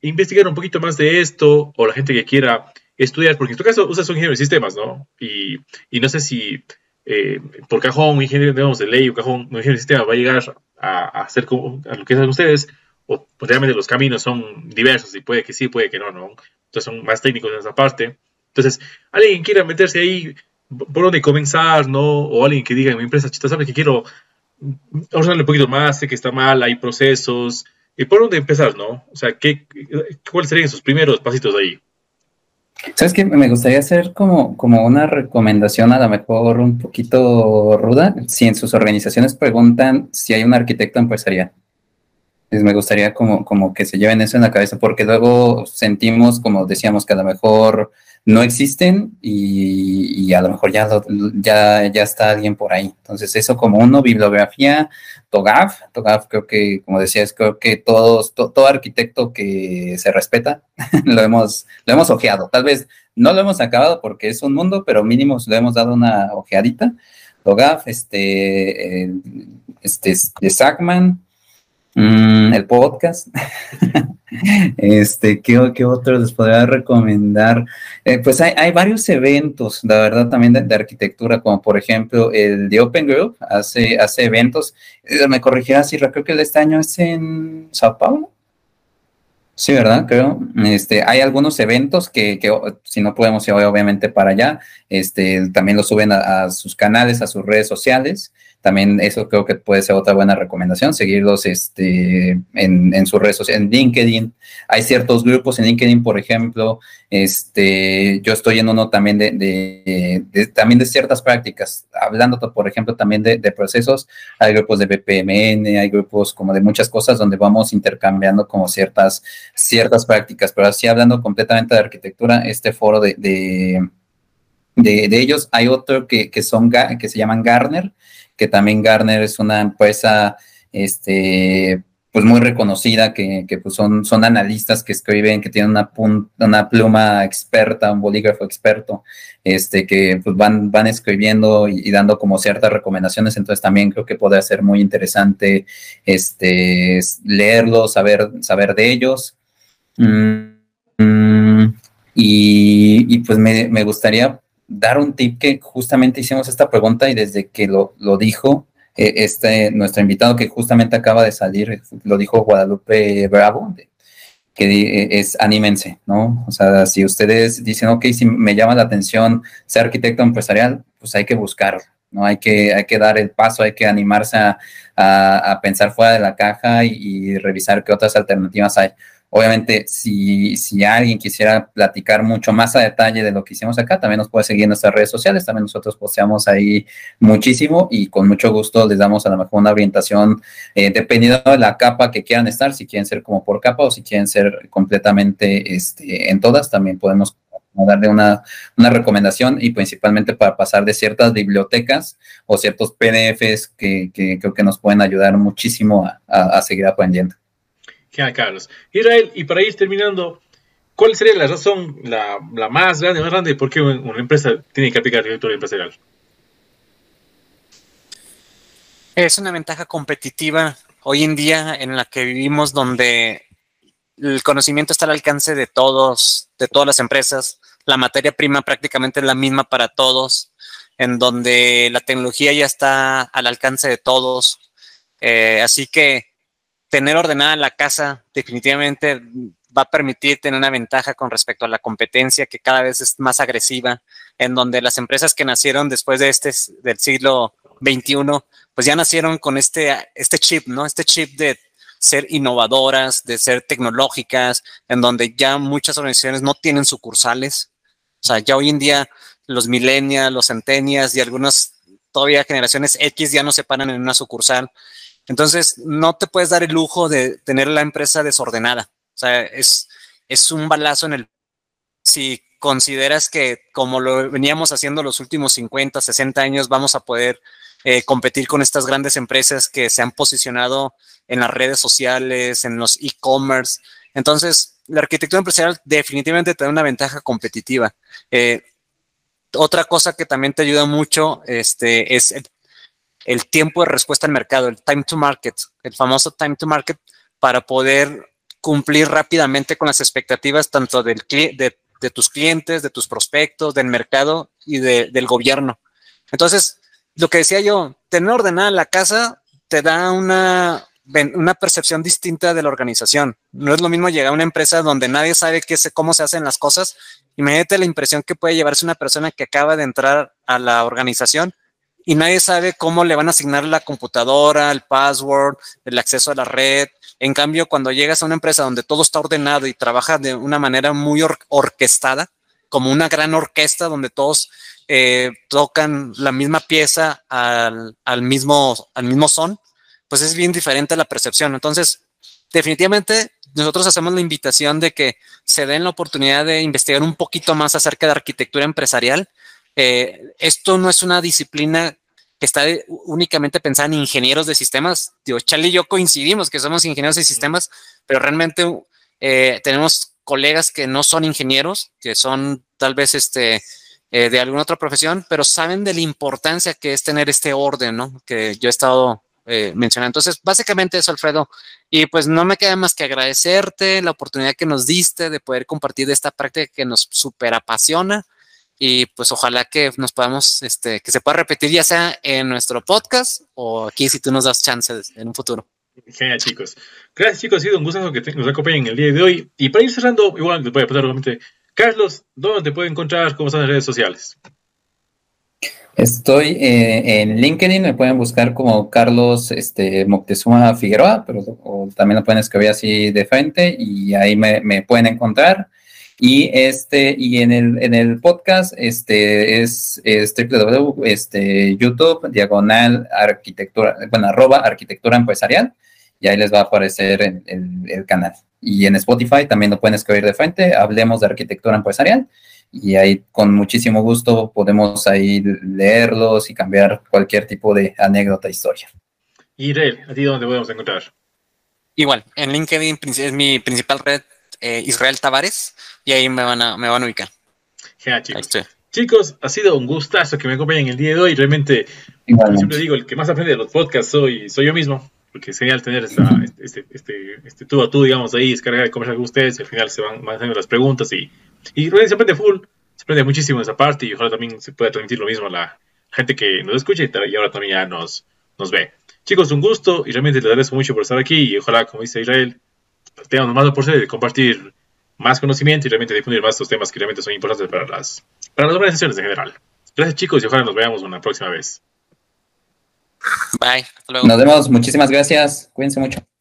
investigar un poquito más de esto o la gente que quiera estudiar, porque en tu caso usas un ingeniero de sistemas, ¿no? Y, no sé si eh, por cajón un ingeniero de ley o cajón un ingeniero de sistemas va a llegar a, hacer como, lo que hacen ustedes, o realmente los caminos son diversos y puede que sí, puede que no, ¿no? Entonces son más técnicos en esa parte. Entonces, alguien quiera meterse ahí, por dónde comenzar, ¿no? O alguien que diga en mi empresa, chita, ¿sabes que quiero ahorrarle un poquito más? Sé que está mal, hay procesos, ¿Y por dónde empezar, no? O sea, ¿qué, ¿cuáles serían sus primeros pasitos ahí? Sabes que me gustaría hacer como, como una recomendación a lo mejor un poquito ruda. Si en sus organizaciones preguntan si hay un arquitecto empresarial, pues me gustaría como, como que se lleven eso en la cabeza, porque luego sentimos, como decíamos, que a lo mejor no existen y, a lo mejor ya, ya, ya está alguien por ahí. Entonces, eso como uno, bibliografía, TOGAF, TOGAF creo que, como decías, creo que todos, todo arquitecto que se respeta [LAUGHS] lo hemos, lo hemos ojeado. Tal vez no lo hemos acabado porque es un mundo, pero mínimo le hemos dado una ojeadita. TOGAF, este, eh, este, de Sackman, Mm, el podcast. [LAUGHS] este, ¿qué, ¿qué, otros les podría recomendar? Eh, pues hay, hay, varios eventos, la verdad, también de, arquitectura, como por ejemplo el de Open Group, hace, hace eventos. Eh, me corrigirá si creo que el de este año es en Sao Paulo. Sí, ¿verdad? Creo. Este, hay algunos eventos que, que si no podemos ir obviamente para allá, este, también lo suben a sus canales, a sus redes sociales. También eso creo que puede ser otra buena recomendación, seguirlos este, en, en sus redes sociales, en LinkedIn. Hay ciertos grupos en LinkedIn, por ejemplo, este, yo estoy en uno también de, también de ciertas prácticas, hablando, por ejemplo, también de, procesos. Hay grupos de BPMN, hay grupos como de muchas cosas donde vamos intercambiando como ciertas, ciertas prácticas, pero así hablando completamente de arquitectura, este foro de, de, ellos, hay otro que, que, son, que se llaman Garner, que también Garner es una empresa este, pues muy reconocida, que, pues son, son analistas que escriben, que tienen una, una pluma experta, un bolígrafo experto, este, que pues van, van escribiendo y, dando como ciertas recomendaciones, entonces también creo que puede ser muy interesante este, leerlos, saber, saber de ellos. Mm, mm, y, y, pues me, me gustaría dar un tip que justamente hicimos esta pregunta y desde que lo, lo dijo eh, este, nuestro invitado que justamente acaba de salir, lo dijo Guadalupe Bravo, que eh, es anímense, ¿no? O sea, si ustedes dicen, ok, si me llama la atención ser arquitecto empresarial, pues hay que buscarlo, ¿no? Hay que, hay que dar el paso, hay que animarse a, a, pensar fuera de la caja y revisar qué otras alternativas hay Obviamente, si, si alguien quisiera platicar mucho más a detalle de lo que hicimos acá, también nos puede seguir en nuestras redes sociales. También nosotros posteamos ahí muchísimo y con mucho gusto les damos a lo mejor una orientación eh, dependiendo de la capa que quieran estar, si quieren ser como por capa o si quieren ser completamente este, en todas, también podemos darle una, una, recomendación y principalmente para pasar de ciertas bibliotecas o ciertos PDFs que, creo que nos pueden ayudar muchísimo a, a seguir aprendiendo. Carlos. Israel, y para ir terminando, ¿cuál sería la razón, la, más grande, más grande, de por qué una empresa tiene que aplicar arquitectura empresarial? Es una ventaja competitiva hoy en día en la que vivimos donde el conocimiento está al alcance de todos, de todas las empresas. La materia prima prácticamente es la misma para todos, en donde la tecnología ya está al alcance de todos. Eh, así que tener ordenada la casa definitivamente va a permitir tener una ventaja con respecto a la competencia que cada vez es más agresiva, en donde las empresas que nacieron después de este del siglo XXI, pues ya nacieron con este, este chip, ¿no? Este chip de ser innovadoras, de ser tecnológicas, en donde ya muchas organizaciones no tienen sucursales, O sea, ya hoy en día los millennials, los centenias y algunas todavía generaciones X ya no se paran en una sucursal. Entonces, no te puedes dar el lujo de tener la empresa desordenada. O sea, es, es un balazo en el... Si consideras que como lo veníamos haciendo los últimos 50, 60 años, vamos a poder eh, competir con estas grandes empresas que se han posicionado en las redes sociales, en los e-commerce. Entonces, la arquitectura empresarial definitivamente te da una ventaja competitiva. Eh, otra cosa que también te ayuda mucho este, es el, tiempo de respuesta al mercado, el time to market, el famoso time to market, para poder cumplir rápidamente con las expectativas tanto del, de, de tus clientes, de tus prospectos, del mercado y del gobierno. Entonces, lo que decía yo, tener ordenada la casa te da una, una percepción distinta de la organización. No es lo mismo llegar a una empresa donde nadie sabe cómo se hacen las cosas. Imagínate la impresión que puede llevarse una persona que acaba de entrar a la organización y nadie sabe cómo le van a asignar la computadora, el password, el acceso a la red. En cambio, cuando llegas a una empresa donde todo está ordenado y trabaja de una manera muy orquestada, como una gran orquesta donde todos eh, tocan la misma pieza al, mismo, al mismo son, pues es bien diferente la percepción. Entonces, definitivamente nosotros hacemos la invitación de que se den la oportunidad de investigar un poquito más acerca de arquitectura empresarial. Eh, esto no es una disciplina que está únicamente pensada en ingenieros de sistemas. Digo, Charlie y yo coincidimos que somos ingenieros de sistemas, pero realmente eh, tenemos colegas que no son ingenieros, que son tal vez este, eh, de alguna otra profesión, pero saben de la importancia que es tener este orden, ¿no? Que yo he estado eh, mencionando. Entonces, básicamente eso, Alfredo. Y pues no me queda más que agradecerte la oportunidad que nos diste de poder compartir esta práctica que nos súper apasiona. Y pues ojalá que nos podamos, este, que se pueda repetir ya sea en nuestro podcast o aquí si tú nos das chances en un futuro. Genial, chicos. Gracias, chicos. Ha sido un gusto que nos acompañen el día de hoy. Y para ir cerrando, igual les voy a pasar nuevamente. Carlos, ¿dónde te puede encontrar? ¿Cómo están las redes sociales? Estoy eh, en LinkedIn, me pueden buscar como Carlos este, Moctezuma Figueroa, pero también lo pueden escribir así de frente y ahí me, pueden encontrar. Y este, y en el, en el podcast, este es, es www, este, YouTube, diagonal arquitectura, bueno, arroba arquitectura empresarial, y ahí les va a aparecer el, el canal. Y en Spotify también lo pueden escribir de frente, hablemos de arquitectura empresarial y ahí con muchísimo gusto podemos ahí leerlos y cambiar cualquier tipo de anécdota, historia. Y Israel, ¿a ti dónde podemos encontrar? Igual, en LinkedIn es mi principal red, eh, Israel Tavares, y ahí me van a, me van a ubicar. Genial, chicos. Chicos, ha sido un gustazo que me acompañen el día de hoy. Realmente, como siempre digo, el que más aprende de los podcasts soy, soy yo mismo porque es genial tener este, este, este, este, tú a tú, digamos, ahí, descargar y conversar con ustedes, y al final se van, van haciendo las preguntas y, y realmente se aprende full, se aprende muchísimo esa parte y ojalá también se pueda transmitir lo mismo a la gente que nos escucha y, ahora también ya nos, nos ve. Chicos, un gusto y realmente les agradezco mucho por estar aquí y ojalá, como dice Israel, tengamos más oportunidad de compartir más conocimiento y realmente difundir más estos temas que realmente son importantes para las, para las organizaciones en general. Gracias chicos y ojalá nos veamos una próxima vez. Bye. Nos vemos. Muchísimas gracias. Cuídense mucho.